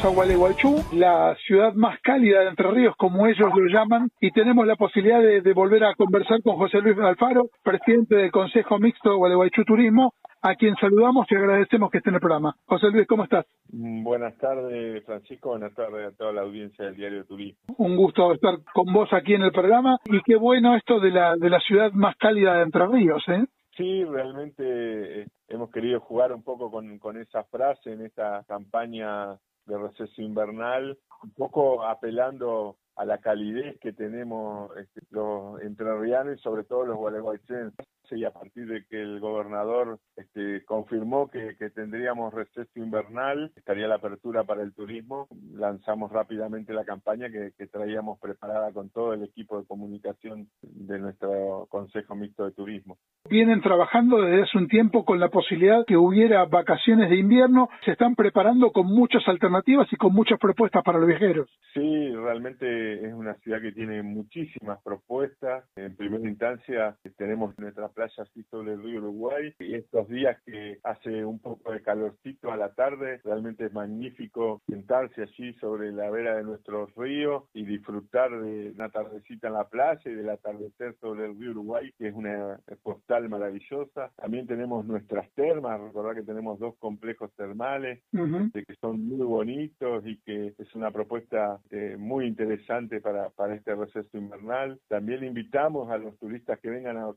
a Gualeguaychú, la ciudad más cálida de Entre Ríos, como ellos lo llaman, y tenemos la posibilidad de, de volver a conversar con José Luis Alfaro, presidente del Consejo Mixto de Gualeguaychú Turismo, a quien saludamos y agradecemos que esté en el programa. José Luis, ¿cómo estás? Mm, Buenas tardes, Francisco. Buenas tardes a toda la audiencia del Diario Turismo. Un gusto estar con vos aquí en el programa y qué bueno esto de la, de la ciudad más cálida de Entre Ríos, ¿eh? Sí, realmente eh, hemos querido jugar un poco con, con esa frase en esta campaña de receso invernal, un poco apelando a la calidez que tenemos este, los entrerrianos y sobre todo los gualeguaycenses y a partir de que el gobernador este, confirmó que, que, tendríamos receso invernal, estaría la apertura para el turismo, lanzamos rápidamente la campaña que, que, traíamos preparada con todo el equipo de comunicación de nuestro Consejo Mixto de Turismo. Vienen trabajando desde hace un tiempo con la posibilidad que hubiera vacaciones de invierno, se están preparando con muchas alternativas y con muchas propuestas para los viajeros. Sí, realmente es una ciudad que tiene muchísimas propuestas. En primera instancia tenemos nuestra playa así sobre el río Uruguay y estos días que hace un poco de calorcito a la tarde, realmente es magnífico sentarse allí sobre la vera de nuestros ríos y disfrutar de una tardecita en la playa y del atardecer sobre el río Uruguay, que es una postal maravillosa. También tenemos nuestras termas, recordar que tenemos dos complejos termales uh -huh. que son muy bonitos y que es una propuesta eh, muy interesante para, para este receso invernal. También invitamos a los turistas que vengan a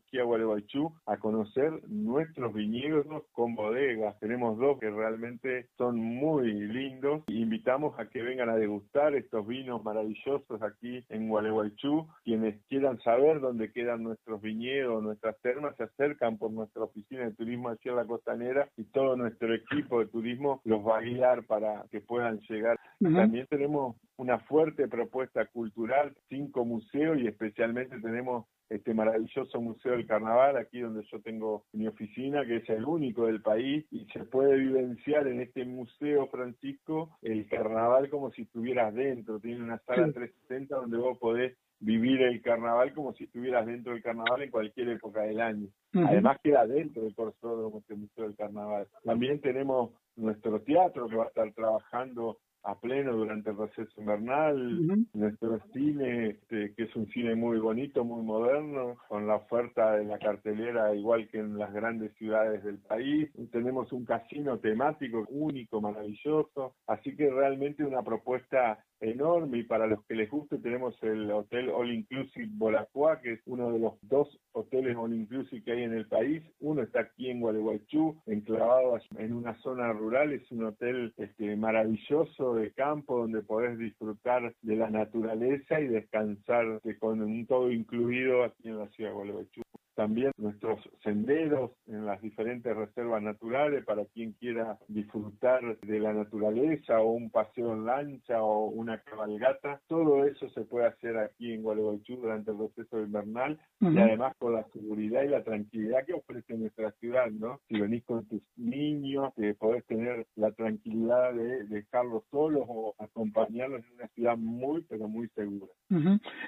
Gualeguaychú a conocer nuestros viñedos con bodegas. Tenemos dos que realmente son muy lindos. Invitamos a que vengan a degustar estos vinos maravillosos aquí en Gualeguaychú. Quienes quieran saber dónde quedan nuestros viñedos, nuestras termas, se acercan por nuestra oficina de turismo aquí en la costanera y todo nuestro equipo de turismo los va a guiar para que puedan llegar. Uh -huh. También tenemos una fuerte propuesta cultural, cinco museos y especialmente tenemos este maravilloso Museo del Carnaval, aquí donde yo tengo mi oficina, que es el único del país, y se puede vivenciar en este museo, Francisco, el carnaval como si estuvieras dentro. Tiene una sala sí. 360 donde vos podés vivir el carnaval como si estuvieras dentro del carnaval en cualquier época del año. Uh -huh. Además queda dentro del Corsódromo este Museo del Carnaval. También tenemos nuestro teatro que va a estar trabajando a pleno durante el receso invernal, uh -huh. nuestro cine, este, que es un cine muy bonito, muy moderno, con la oferta de la cartelera igual que en las grandes ciudades del país. Tenemos un casino temático único, maravilloso, así que realmente una propuesta enorme y para los que les guste tenemos el hotel All Inclusive Bolacua, que es uno de los dos hoteles All Inclusive que hay en el país. Uno está aquí en Gualeguaychú, enclavado en una zona rural, es un hotel este, maravilloso de campo donde podés disfrutar de la naturaleza y descansar con un todo incluido aquí en la ciudad de Gualeguaychú también nuestros senderos en las diferentes reservas naturales para quien quiera disfrutar de la naturaleza o un paseo en lancha o una cabalgata. Todo eso se puede hacer aquí en Gualeguaychú durante el proceso invernal uh -huh. y además con la seguridad y la tranquilidad que ofrece nuestra ciudad, ¿no? Si venís con tus niños, que podés tener la tranquilidad de dejarlos solos o acompañarlos en una ciudad muy, pero muy segura.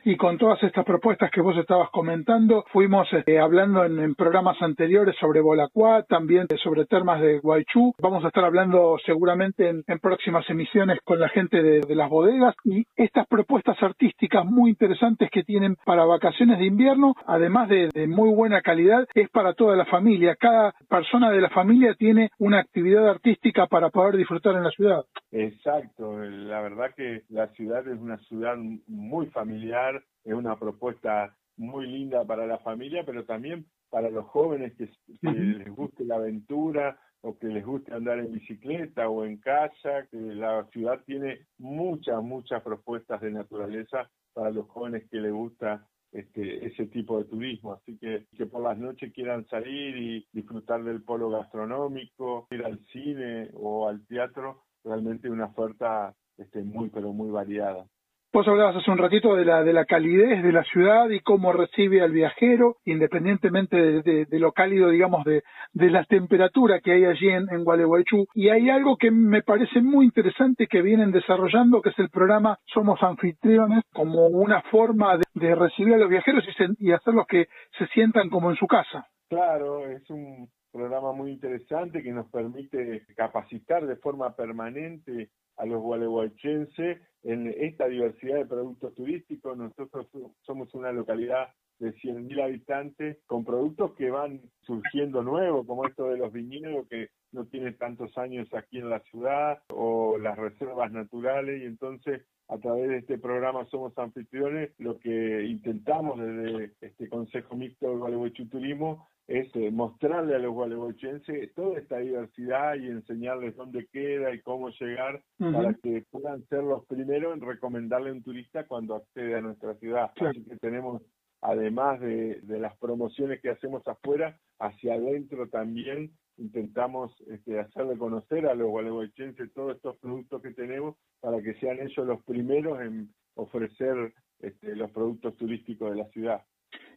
Y con todas estas propuestas que vos estabas comentando, fuimos eh, hablando en, programas anteriores sobre Bolacuá, también sobre termas de Guaychú. Vamos a estar hablando seguramente en, próximas emisiones con la gente de, de, las bodegas y estas propuestas artísticas muy interesantes que tienen para vacaciones de invierno, además de, de muy buena calidad, es para toda la familia. Cada persona de la familia tiene una actividad artística para poder disfrutar en la ciudad. Exacto, la verdad que la ciudad es una ciudad muy familiar, es una propuesta muy linda para la familia, pero también para los jóvenes que, que les guste la aventura o que les guste andar en bicicleta o en casa, que la ciudad tiene muchas, muchas propuestas de naturaleza para los jóvenes que les gusta este, ese tipo de turismo. Así que que por las noches quieran salir y disfrutar del polo gastronómico, ir al cine o al teatro, realmente una oferta este, muy, pero muy variada. Vos hablabas hace un ratito de la, de la calidez de la ciudad y cómo recibe al viajero, independientemente de, de, lo cálido, digamos, de, de la temperatura que hay allí en, en Gualeguaychú. Y hay algo que me parece muy interesante que vienen desarrollando, que es el programa Somos Anfitriones, como una forma de, recibir a los viajeros y hacerlos que se sientan como en su casa. Claro, es un, programa muy interesante que nos permite capacitar de forma permanente a los gualeguaychenses en esta diversidad de productos turísticos. Nosotros somos una localidad de 100.000 habitantes con productos que van surgiendo nuevos, como esto de los viñedos que no tienen tantos años aquí en la ciudad, o las reservas naturales, y entonces a través de este programa Somos Anfitriones, lo que intentamos desde este Consejo Mixto de Gualeguaychú Turismo es eh, mostrarle a los gualeguaychenses toda esta diversidad y enseñarles dónde queda y cómo llegar para que puedan ser los primeros en recomendarle a un turista cuando accede a nuestra ciudad. Así que tenemos además de, las promociones que hacemos afuera, hacia adentro también intentamos este, hacerle conocer a los gualeguaychenses todos estos productos que tenemos para que sean ellos los primeros en ofrecer este, los productos turísticos de la ciudad.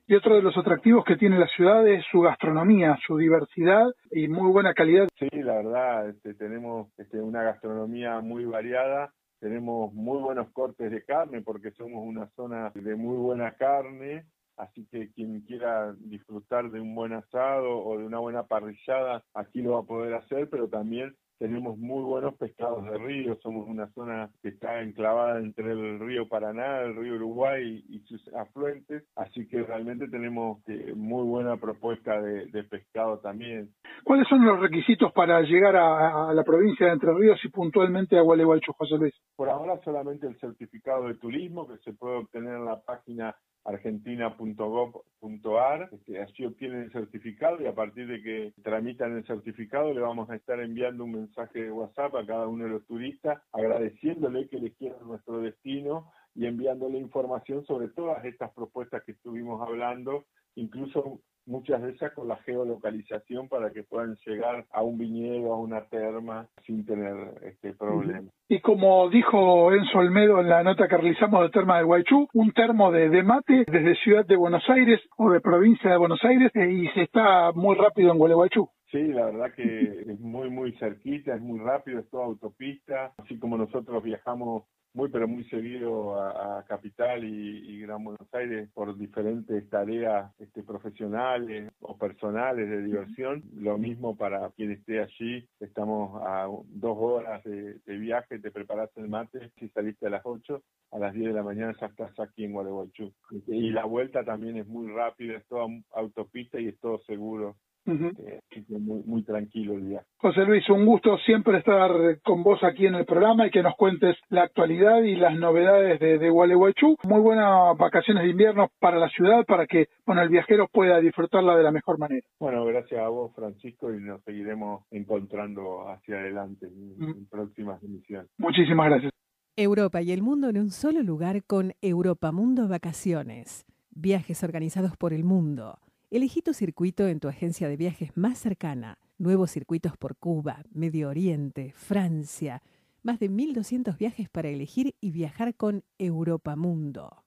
Y otro de los atractivos que tiene la ciudad es su gastronomía, su diversidad y muy buena calidad. Sí, la verdad, este, tenemos este, una gastronomía muy variada tenemos muy buenos cortes de carne porque somos una zona de muy buena carne así que quien quiera disfrutar de un buen asado o de una buena parrillada, aquí lo va a poder hacer, pero también tenemos muy buenos pescados de río, somos una zona que está enclavada entre el río Paraná, el río Uruguay y, sus afluentes, así que realmente tenemos eh, muy buena propuesta de, pescado también. ¿Cuáles son los requisitos para llegar a, la provincia de Entre Ríos y puntualmente a Gualeguaychú, José Luis? Por ahora solamente el certificado de turismo que se puede obtener en la página argentina.gov.ar, este, así obtienen el certificado y a partir de que tramitan el certificado le vamos a estar enviando un mensaje de WhatsApp a cada uno de los turistas agradeciéndole que eligieron nuestro destino y enviándole información sobre todas estas propuestas que estuvimos hablando, incluso muchas de esas con la geolocalización para que puedan llegar a un viñedo, a una terma, sin tener este problema. Y como dijo Enzo Olmedo en la nota que realizamos de Terma de Guaychú, un termo de, mate desde Ciudad de Buenos Aires o de provincia de Buenos Aires eh, y se está muy rápido en Gualeguaychú. Sí, la verdad que es muy, muy cerquita, es muy rápido, es toda autopista. Así como nosotros viajamos muy pero muy seguido a, Capital y, Gran Buenos Aires por diferentes tareas este, profesionales o personales de diversión. Lo mismo para quien esté allí, estamos a dos horas de, viaje, te preparas el mate, si saliste a las 8, a las 10 de la mañana ya estás aquí en Gualeguaychú. Y la vuelta también es muy rápida, es toda autopista y es todo seguro. Eh, muy, muy tranquilo el día. José Luis, un gusto siempre estar con vos aquí en el programa y que nos cuentes la actualidad y las novedades de, de Gualeguaychú. Muy buenas vacaciones de invierno para la ciudad para que bueno, el viajero pueda disfrutarla de la mejor manera. Bueno, gracias a vos, Francisco, y nos seguiremos encontrando hacia adelante en, en próximas emisiones. Muchísimas gracias. Europa y el mundo en un solo lugar con Europa Mundo Vacaciones. Viajes organizados por el mundo Elegí tu circuito en tu agencia de viajes más cercana. Nuevos circuitos por Cuba, Medio Oriente, Francia. Más de 1.200 viajes para elegir y viajar con Europa Mundo.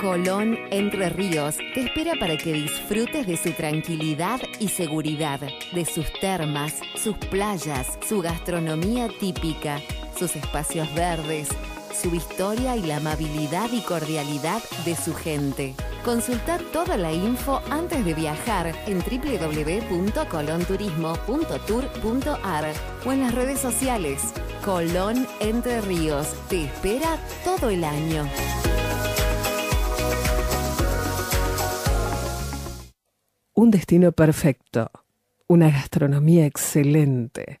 Colón Entre Ríos te espera para que disfrutes de su tranquilidad y seguridad, de sus termas, sus playas, su gastronomía típica, sus espacios verdes, su historia y la amabilidad y cordialidad de su gente. Consulta toda la info antes de viajar en www.colonturismo.tour.ar o en las redes sociales. Colón Entre Ríos te espera todo el año. Un destino perfecto, una gastronomía excelente,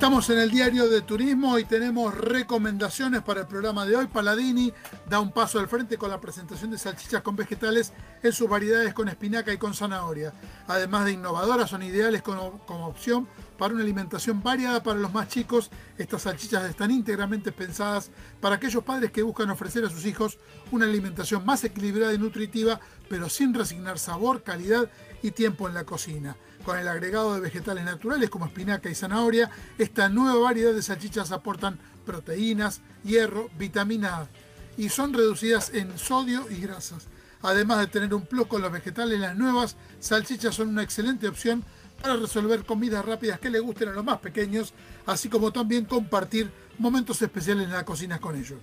Estamos en el diario de turismo y tenemos recomendaciones para el programa de hoy. Paladini da un paso al frente con la presentación de salchichas con vegetales en sus variedades con espinaca y con zanahoria. Además de innovadoras, son ideales como, como opción para una alimentación variada para los más chicos. Estas salchichas están íntegramente pensadas para aquellos padres que buscan ofrecer a sus hijos una alimentación más equilibrada y nutritiva, pero sin resignar sabor, calidad y tiempo en la cocina. Con el agregado de vegetales naturales como espinaca y zanahoria, esta nueva variedad de salchichas aportan proteínas, hierro, vitamina A y son reducidas en sodio y grasas. Además de tener un plus con los vegetales, las nuevas salchichas son una excelente opción para resolver comidas rápidas que le gusten a los más pequeños, así como también compartir momentos especiales en la cocina con ellos.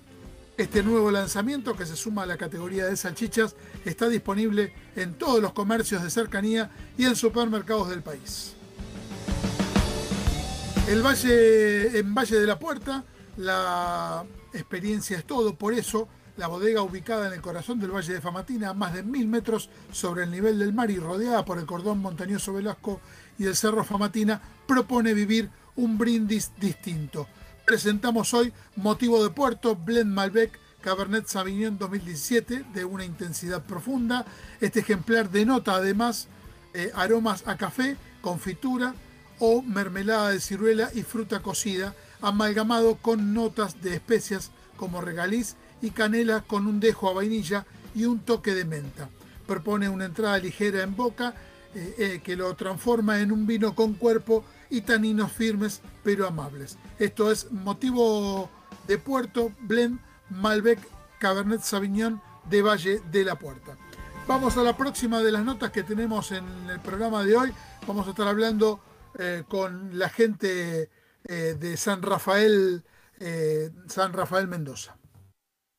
Este nuevo lanzamiento, que se suma a la categoría de salchichas, está disponible en todos los comercios de cercanía y en supermercados del país. El Valle, en Valle de la Puerta, la experiencia es todo, por eso la bodega ubicada en el corazón del Valle de Famatina, a más de mil metros sobre el nivel del mar y rodeada por el cordón montañoso Velasco y el Cerro Famatina, propone vivir un brindis distinto presentamos hoy Motivo de Puerto, Blend Malbec, Cabernet Sauvignon 2017 de una intensidad profunda. Este ejemplar denota además eh, aromas a café, confitura o mermelada de ciruela y fruta cocida, amalgamado con notas de especias como regaliz y canela con un dejo a vainilla y un toque de menta. Propone una entrada ligera en boca eh, eh, que lo transforma en un vino con cuerpo y taninos firmes pero amables. Esto es motivo de Puerto Blend Malbec Cabernet Sauvignon de Valle de la Puerta. Vamos a la próxima de las notas que tenemos en el programa de hoy. Vamos a estar hablando eh, con la gente eh, de San Rafael, eh, San Rafael Mendoza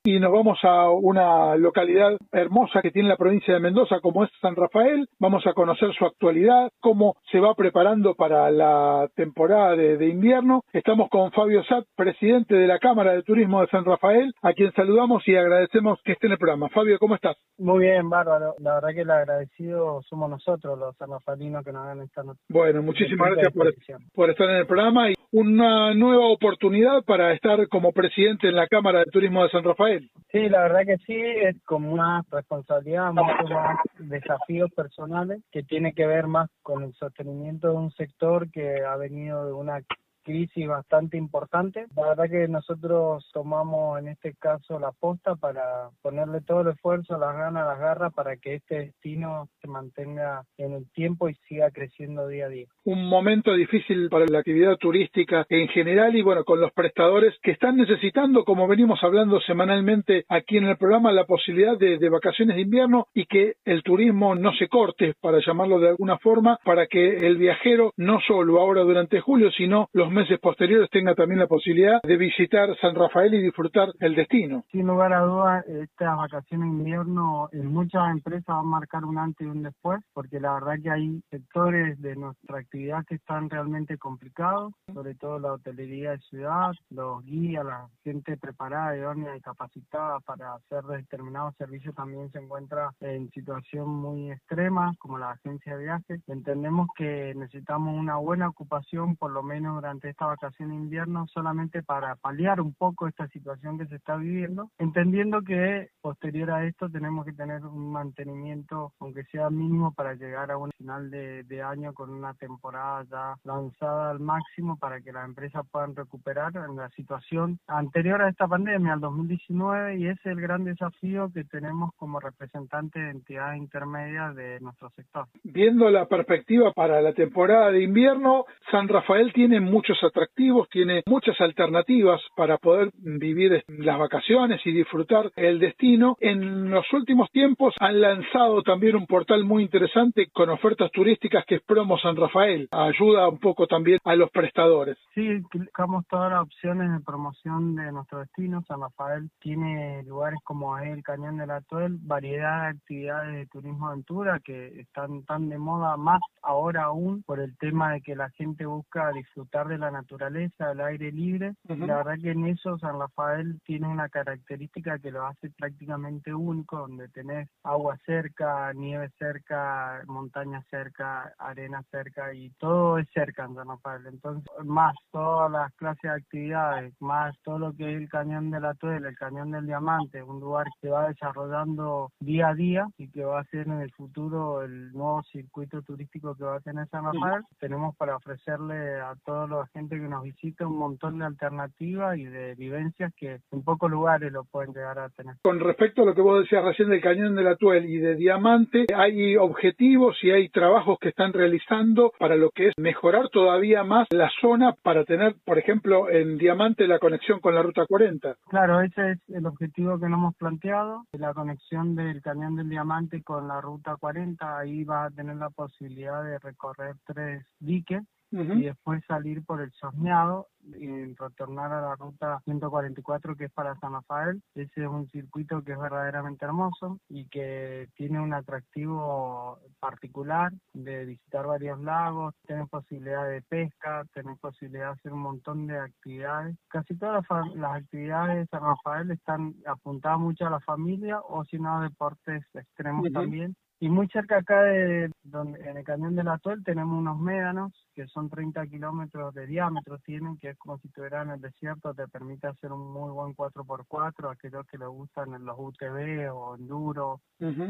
y nos vamos a una localidad hermosa que tiene la provincia de Mendoza como es San Rafael. Vamos a conocer su actualidad, cómo se va preparando para la temporada de, invierno. Estamos con Fabio Sat, presidente de la Cámara de Turismo de San Rafael, a quien saludamos y agradecemos que esté en el programa. Fabio, ¿cómo estás? Muy bien, bárbaro. La verdad que el agradecido somos nosotros, los sanrafalinos, que nos hagan esta nota. Bueno, muchísimas gracias por, por estar en el programa y una nueva oportunidad para estar como presidente en la Cámara de Turismo de San Rafael. Sí, la verdad que sí, es como una responsabilidad, muchos más desafíos personales que tiene que ver más con el sostenimiento de un sector que ha venido de una crisis bastante importante. La verdad que nosotros tomamos en este caso la posta para ponerle todo el esfuerzo, las ganas, las garras para que este destino se mantenga en el tiempo y siga creciendo día a día. Un momento difícil para la actividad turística en general y bueno, con los prestadores que están necesitando, como venimos hablando semanalmente aquí en el programa, la posibilidad de, de vacaciones de invierno y que el turismo no se corte, para llamarlo de alguna forma, para que el viajero no solo ahora durante julio, sino los meses posteriores tenga también la posibilidad de visitar San Rafael y disfrutar el destino. Sin lugar a dudas, estas vacaciones de invierno en muchas empresas van a marcar un antes y un después, porque la verdad que hay sectores de nuestra actividad que están realmente complicados, sobre todo la hotelería de ciudad, los guías, la gente preparada, idónea y capacitada para hacer determinados servicios también se encuentra en situación muy extrema, como la agencia de viajes. Entendemos que necesitamos una buena ocupación, por lo menos durante esta vacación de invierno solamente para paliar un poco esta situación que se está viviendo, entendiendo que posterior a esto tenemos que tener un mantenimiento, aunque sea mínimo, para llegar a un final de, año con una temporada ya lanzada al máximo para que las empresas puedan recuperar en la situación anterior a esta pandemia, al 2019, y ese es el gran desafío que tenemos como representantes de entidades intermedias de nuestro sector. Viendo la perspectiva para la temporada de invierno, San Rafael tiene muchos atractivos, tiene muchas alternativas para poder vivir las vacaciones y disfrutar el destino. En los últimos tiempos han lanzado también un portal muy interesante con ofertas turísticas que es Promo San Rafael. Ayuda un poco también a los prestadores. Sí, buscamos todas las opciones de promoción de nuestro destino. San Rafael tiene lugares como el Cañón de la Tuel, variedad de actividades de turismo aventura que están tan de moda más ahora aún por el tema de que la gente busca disfrutar de la naturaleza, al aire libre. La verdad que en eso San Rafael tiene una característica que lo hace prácticamente único, donde tenés agua cerca, nieve cerca, montaña cerca, arena cerca y todo es cerca en San Rafael. Entonces, más todas las clases de actividades, más todo lo que es el cañón de la Tuela, el cañón del Diamante, un lugar que va desarrollando día a día y que va a ser en el futuro el nuevo circuito turístico que va a tener San Rafael. Tenemos para ofrecerle a todos los gente que nos visita un montón de alternativas y de vivencias que en pocos lugares lo pueden llegar a tener. Con respecto a lo que vos decías recién del Cañón de la Tuel y de Diamante, hay objetivos y hay trabajos que están realizando para lo que es mejorar todavía más la zona para tener, por ejemplo, en Diamante la conexión con la Ruta 40. Claro, ese es el objetivo que nos hemos planteado, la conexión del Cañón del Diamante con la Ruta 40, ahí va a tener la posibilidad de recorrer tres diques y después salir por el Sosneado y retornar a la ruta 144 que es para San Rafael. Ese es un circuito que es verdaderamente hermoso y que tiene un atractivo particular de visitar varios lagos, tener posibilidad de pesca, tener posibilidad de hacer un montón de actividades. Casi todas las, actividades de San Rafael están apuntadas mucho a la familia o si no a deportes extremos también y muy cerca acá de donde en el cañón del Atuel tenemos unos médanos que son 30 kilómetros de diámetro tienen, que es como si estuvieran en el desierto, te permite hacer un muy buen 4x4, aquellos que les gustan en los UTV o enduro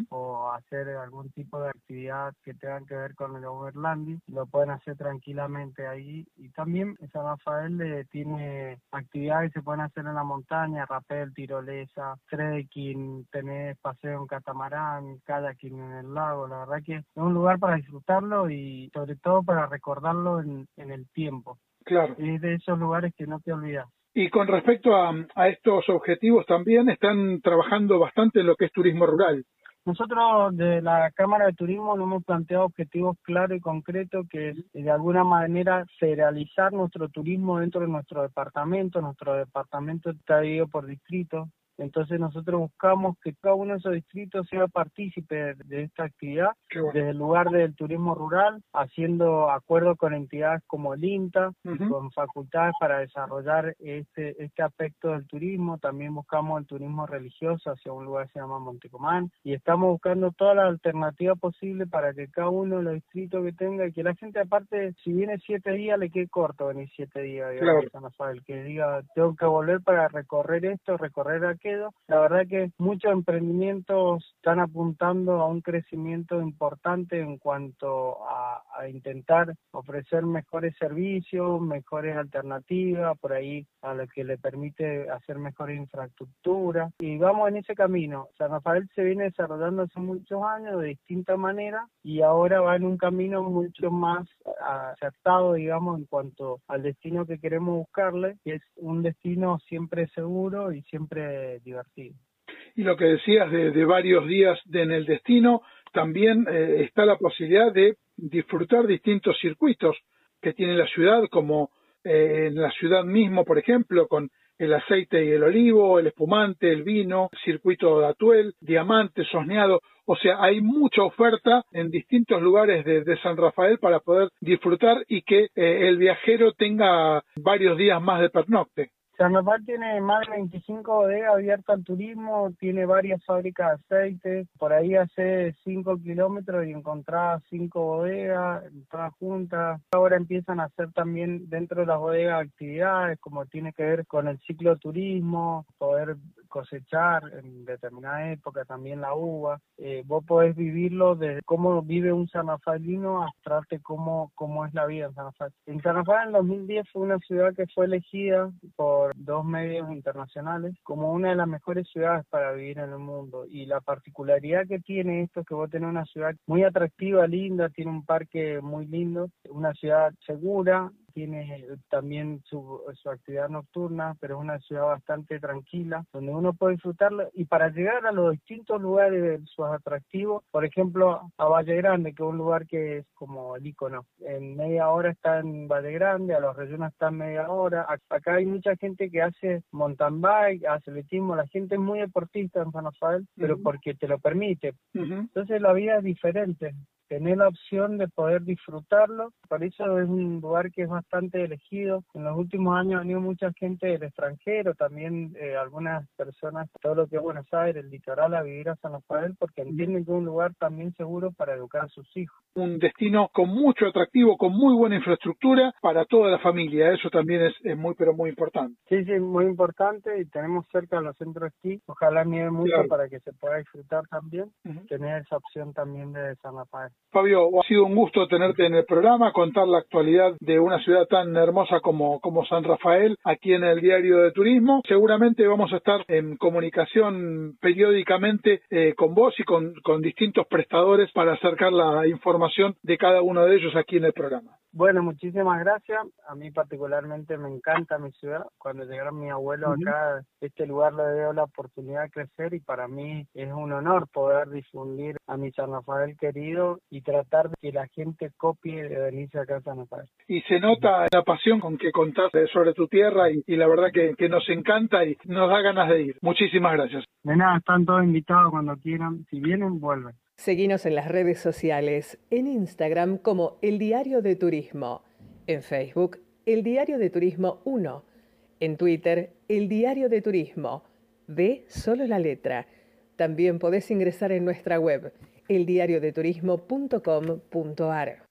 o hacer algún tipo de actividad que tengan que ver con el overlanding, lo pueden hacer tranquilamente ahí. Y también San Rafael eh, tiene actividades que se pueden hacer en la montaña, rapel, tirolesa, trekking, tener paseo en catamarán, kayaking en el lago. La verdad que es un lugar para disfrutarlo y sobre todo para en, el tiempo. Claro. Es de esos lugares que no te olvidas. Y con respecto a, a estos objetivos también están trabajando bastante en lo que es turismo rural. Nosotros de la Cámara de Turismo nos hemos planteado objetivos claros y concretos que es de alguna manera serializar nuestro turismo dentro de nuestro departamento. Nuestro departamento está dividido por distritos. Entonces nosotros buscamos que cada uno de esos distritos sea partícipe de esta actividad desde el lugar del turismo rural, haciendo acuerdos con entidades como el INTA, con facultades para desarrollar este, este aspecto del turismo. También buscamos el turismo religioso hacia un lugar que se llama Montecomán y estamos buscando toda la alternativa posible para que cada uno de los distritos que tenga y que la gente aparte, si viene siete días, le quede corto venir siete días, digamos, el que diga, tengo que volver para recorrer esto, recorrer aquello la verdad que muchos emprendimientos están apuntando a un crecimiento importante en cuanto a, intentar ofrecer mejores servicios, mejores alternativas, por ahí a lo que le permite hacer mejor infraestructura. Y vamos en ese camino. San Rafael se viene desarrollando hace muchos años de distinta manera y ahora va en un camino mucho más acertado, digamos, en cuanto al destino que queremos buscarle, que es un destino siempre seguro y siempre divertido. Y lo que decías de, varios días en el destino, también eh, está la posibilidad de disfrutar distintos circuitos que tiene la ciudad, como eh, en la ciudad mismo, por ejemplo, con el aceite y el olivo, el espumante, el vino, circuito de atuel, diamante, sosneado. O sea, hay mucha oferta en distintos lugares de, San Rafael para poder disfrutar y que eh, el viajero tenga varios días más de pernocte. San Rafael tiene más de 25 bodegas abiertas al turismo, tiene varias fábricas de aceite, por ahí hace 5 kilómetros y encontrás 5 bodegas, todas juntas. Ahora empiezan a hacer también dentro de las bodegas actividades como tiene que ver con el ciclo turismo, poder cosechar en determinada época también la uva. Eh, vos podés vivirlo de cómo vive un sanrafaelino hasta cómo, cómo es la vida en San Rafael. En San Rafael en 2010 fue una ciudad que fue elegida por dos medios internacionales como una de las mejores ciudades para vivir en el mundo. Y la particularidad que tiene esto es que vos tenés una ciudad muy atractiva, linda, tiene un parque muy lindo, una ciudad segura, tiene también su, su actividad nocturna, pero es una ciudad bastante tranquila, donde uno puede disfrutarla. Y para llegar a los distintos lugares de sus atractivos, por ejemplo, a Valle Grande, que es un lugar que es como el icono. En media hora está en Valle Grande, a los rellenos está en media hora. Acá hay mucha gente que hace mountain bike, hace atletismo. La gente es muy deportista en San Rafael, pero porque te lo permite. Entonces la vida es diferente tener la opción de poder disfrutarlo. Por eso es un lugar que es bastante elegido. En los últimos años ha venido mucha gente del extranjero, también eh, algunas personas, todo lo que es Buenos Aires, el litoral, a vivir a San Rafael, porque entienden que es un lugar también seguro para educar a sus hijos. Un destino con mucho atractivo, con muy buena infraestructura para toda la familia. Eso también es, muy, pero muy importante. Sí, sí, muy importante y tenemos cerca los centros esquí. Ojalá nieve mucho para que se pueda disfrutar también, tener esa opción también de San Rafael. Fabio, ha sido un gusto tenerte en el programa, contar la actualidad de una ciudad tan hermosa como, San Rafael aquí en el Diario de Turismo. Seguramente vamos a estar en comunicación periódicamente eh, con vos y con distintos prestadores para acercar la información de cada uno de ellos aquí en el programa. Bueno, muchísimas gracias. A mí particularmente me encanta mi ciudad. Cuando llegaron mi abuelo acá, este lugar le dio la oportunidad de crecer y para mí es un honor poder difundir a mi San Rafael querido y tratar de que la gente copie de venirse acá a San Rafael. Y se nota la pasión con que contás sobre tu tierra y, la verdad que, que nos encanta y nos da ganas de ir. Muchísimas gracias. De nada, están todos invitados cuando quieran. Si vienen, vuelven. Seguinos en las redes sociales, en Instagram como El Diario de Turismo, en Facebook El Diario de Turismo 1, en Twitter El Diario de Turismo, ve solo la letra. También podés ingresar en nuestra web eldiariodeturismo.com.ar.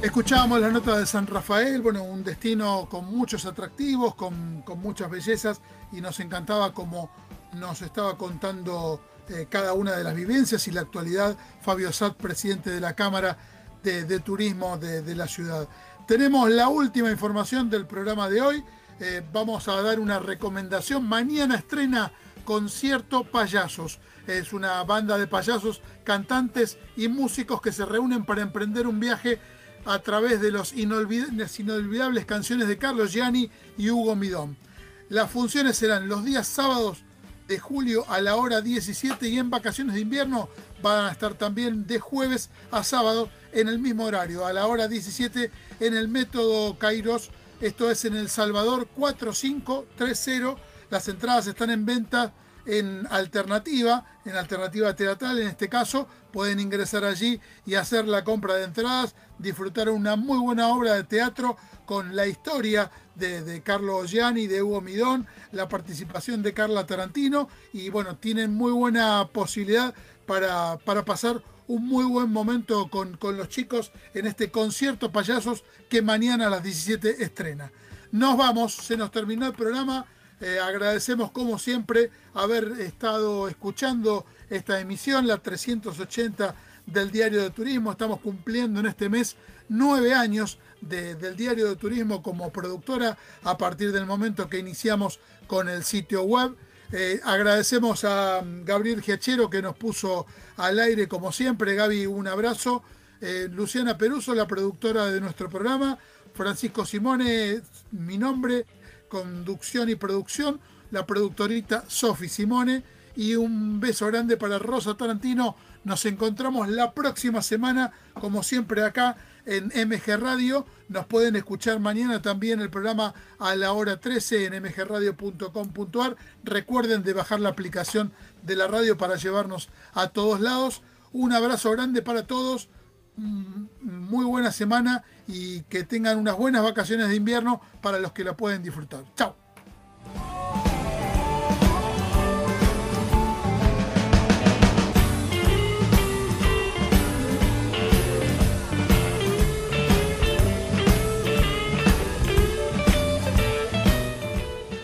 Escuchábamos la nota de San Rafael, bueno, un destino con muchos atractivos, con, con muchas bellezas y nos encantaba como nos estaba contando eh, cada una de las vivencias y la actualidad Fabio Sad, presidente de la Cámara de, Turismo de, la ciudad. Tenemos la última información del programa de hoy. Eh, vamos a dar una recomendación. Mañana estrena Concierto Payasos. Es una banda de payasos, cantantes y músicos que se reúnen para emprender un viaje a través de inolvidables, inolvidables canciones de Carlos Gianni y Hugo Midón. Las funciones serán los días sábados de julio a la hora 17 y en vacaciones de invierno van a estar también de jueves a sábado en el mismo horario, a la hora 17 en el método Kairos, esto es en El Salvador 4530. Las entradas están en venta en alternativa, en alternativa teatral en este caso, pueden ingresar allí y hacer la compra de entradas, disfrutar una muy buena obra de teatro con la historia de, Carlos Gianni, de Hugo Midón, la participación de Carla Tarantino y bueno, tienen muy buena posibilidad para, para pasar un muy buen momento con, con, los chicos en este concierto payasos que mañana a las 17 estrena. Nos vamos, se nos terminó el programa. Eh, agradecemos como siempre haber estado escuchando esta emisión, la 380 del Diario de Turismo. Estamos cumpliendo en este mes nueve años del Diario de Turismo como productora a partir del momento que iniciamos con el sitio web. Eh, agradecemos a mm, Gabriel Giachero que nos puso al aire como siempre. Gaby, un abrazo. Eh, Luciana Peruso, la productora de nuestro programa. Francisco Simone, mi nombre conducción y producción, la productorita Sofi Simone y un beso grande para Rosa Tarantino. Nos encontramos la próxima semana, como siempre acá en MG Radio. Nos pueden escuchar mañana también el programa a la hora 13 en mgradio.com.ar. Recuerden de bajar la aplicación de la radio para llevarnos a todos lados. Un abrazo grande para todos muy buena semana y que tengan unas buenas vacaciones de invierno para los que la pueden disfrutar. Chao.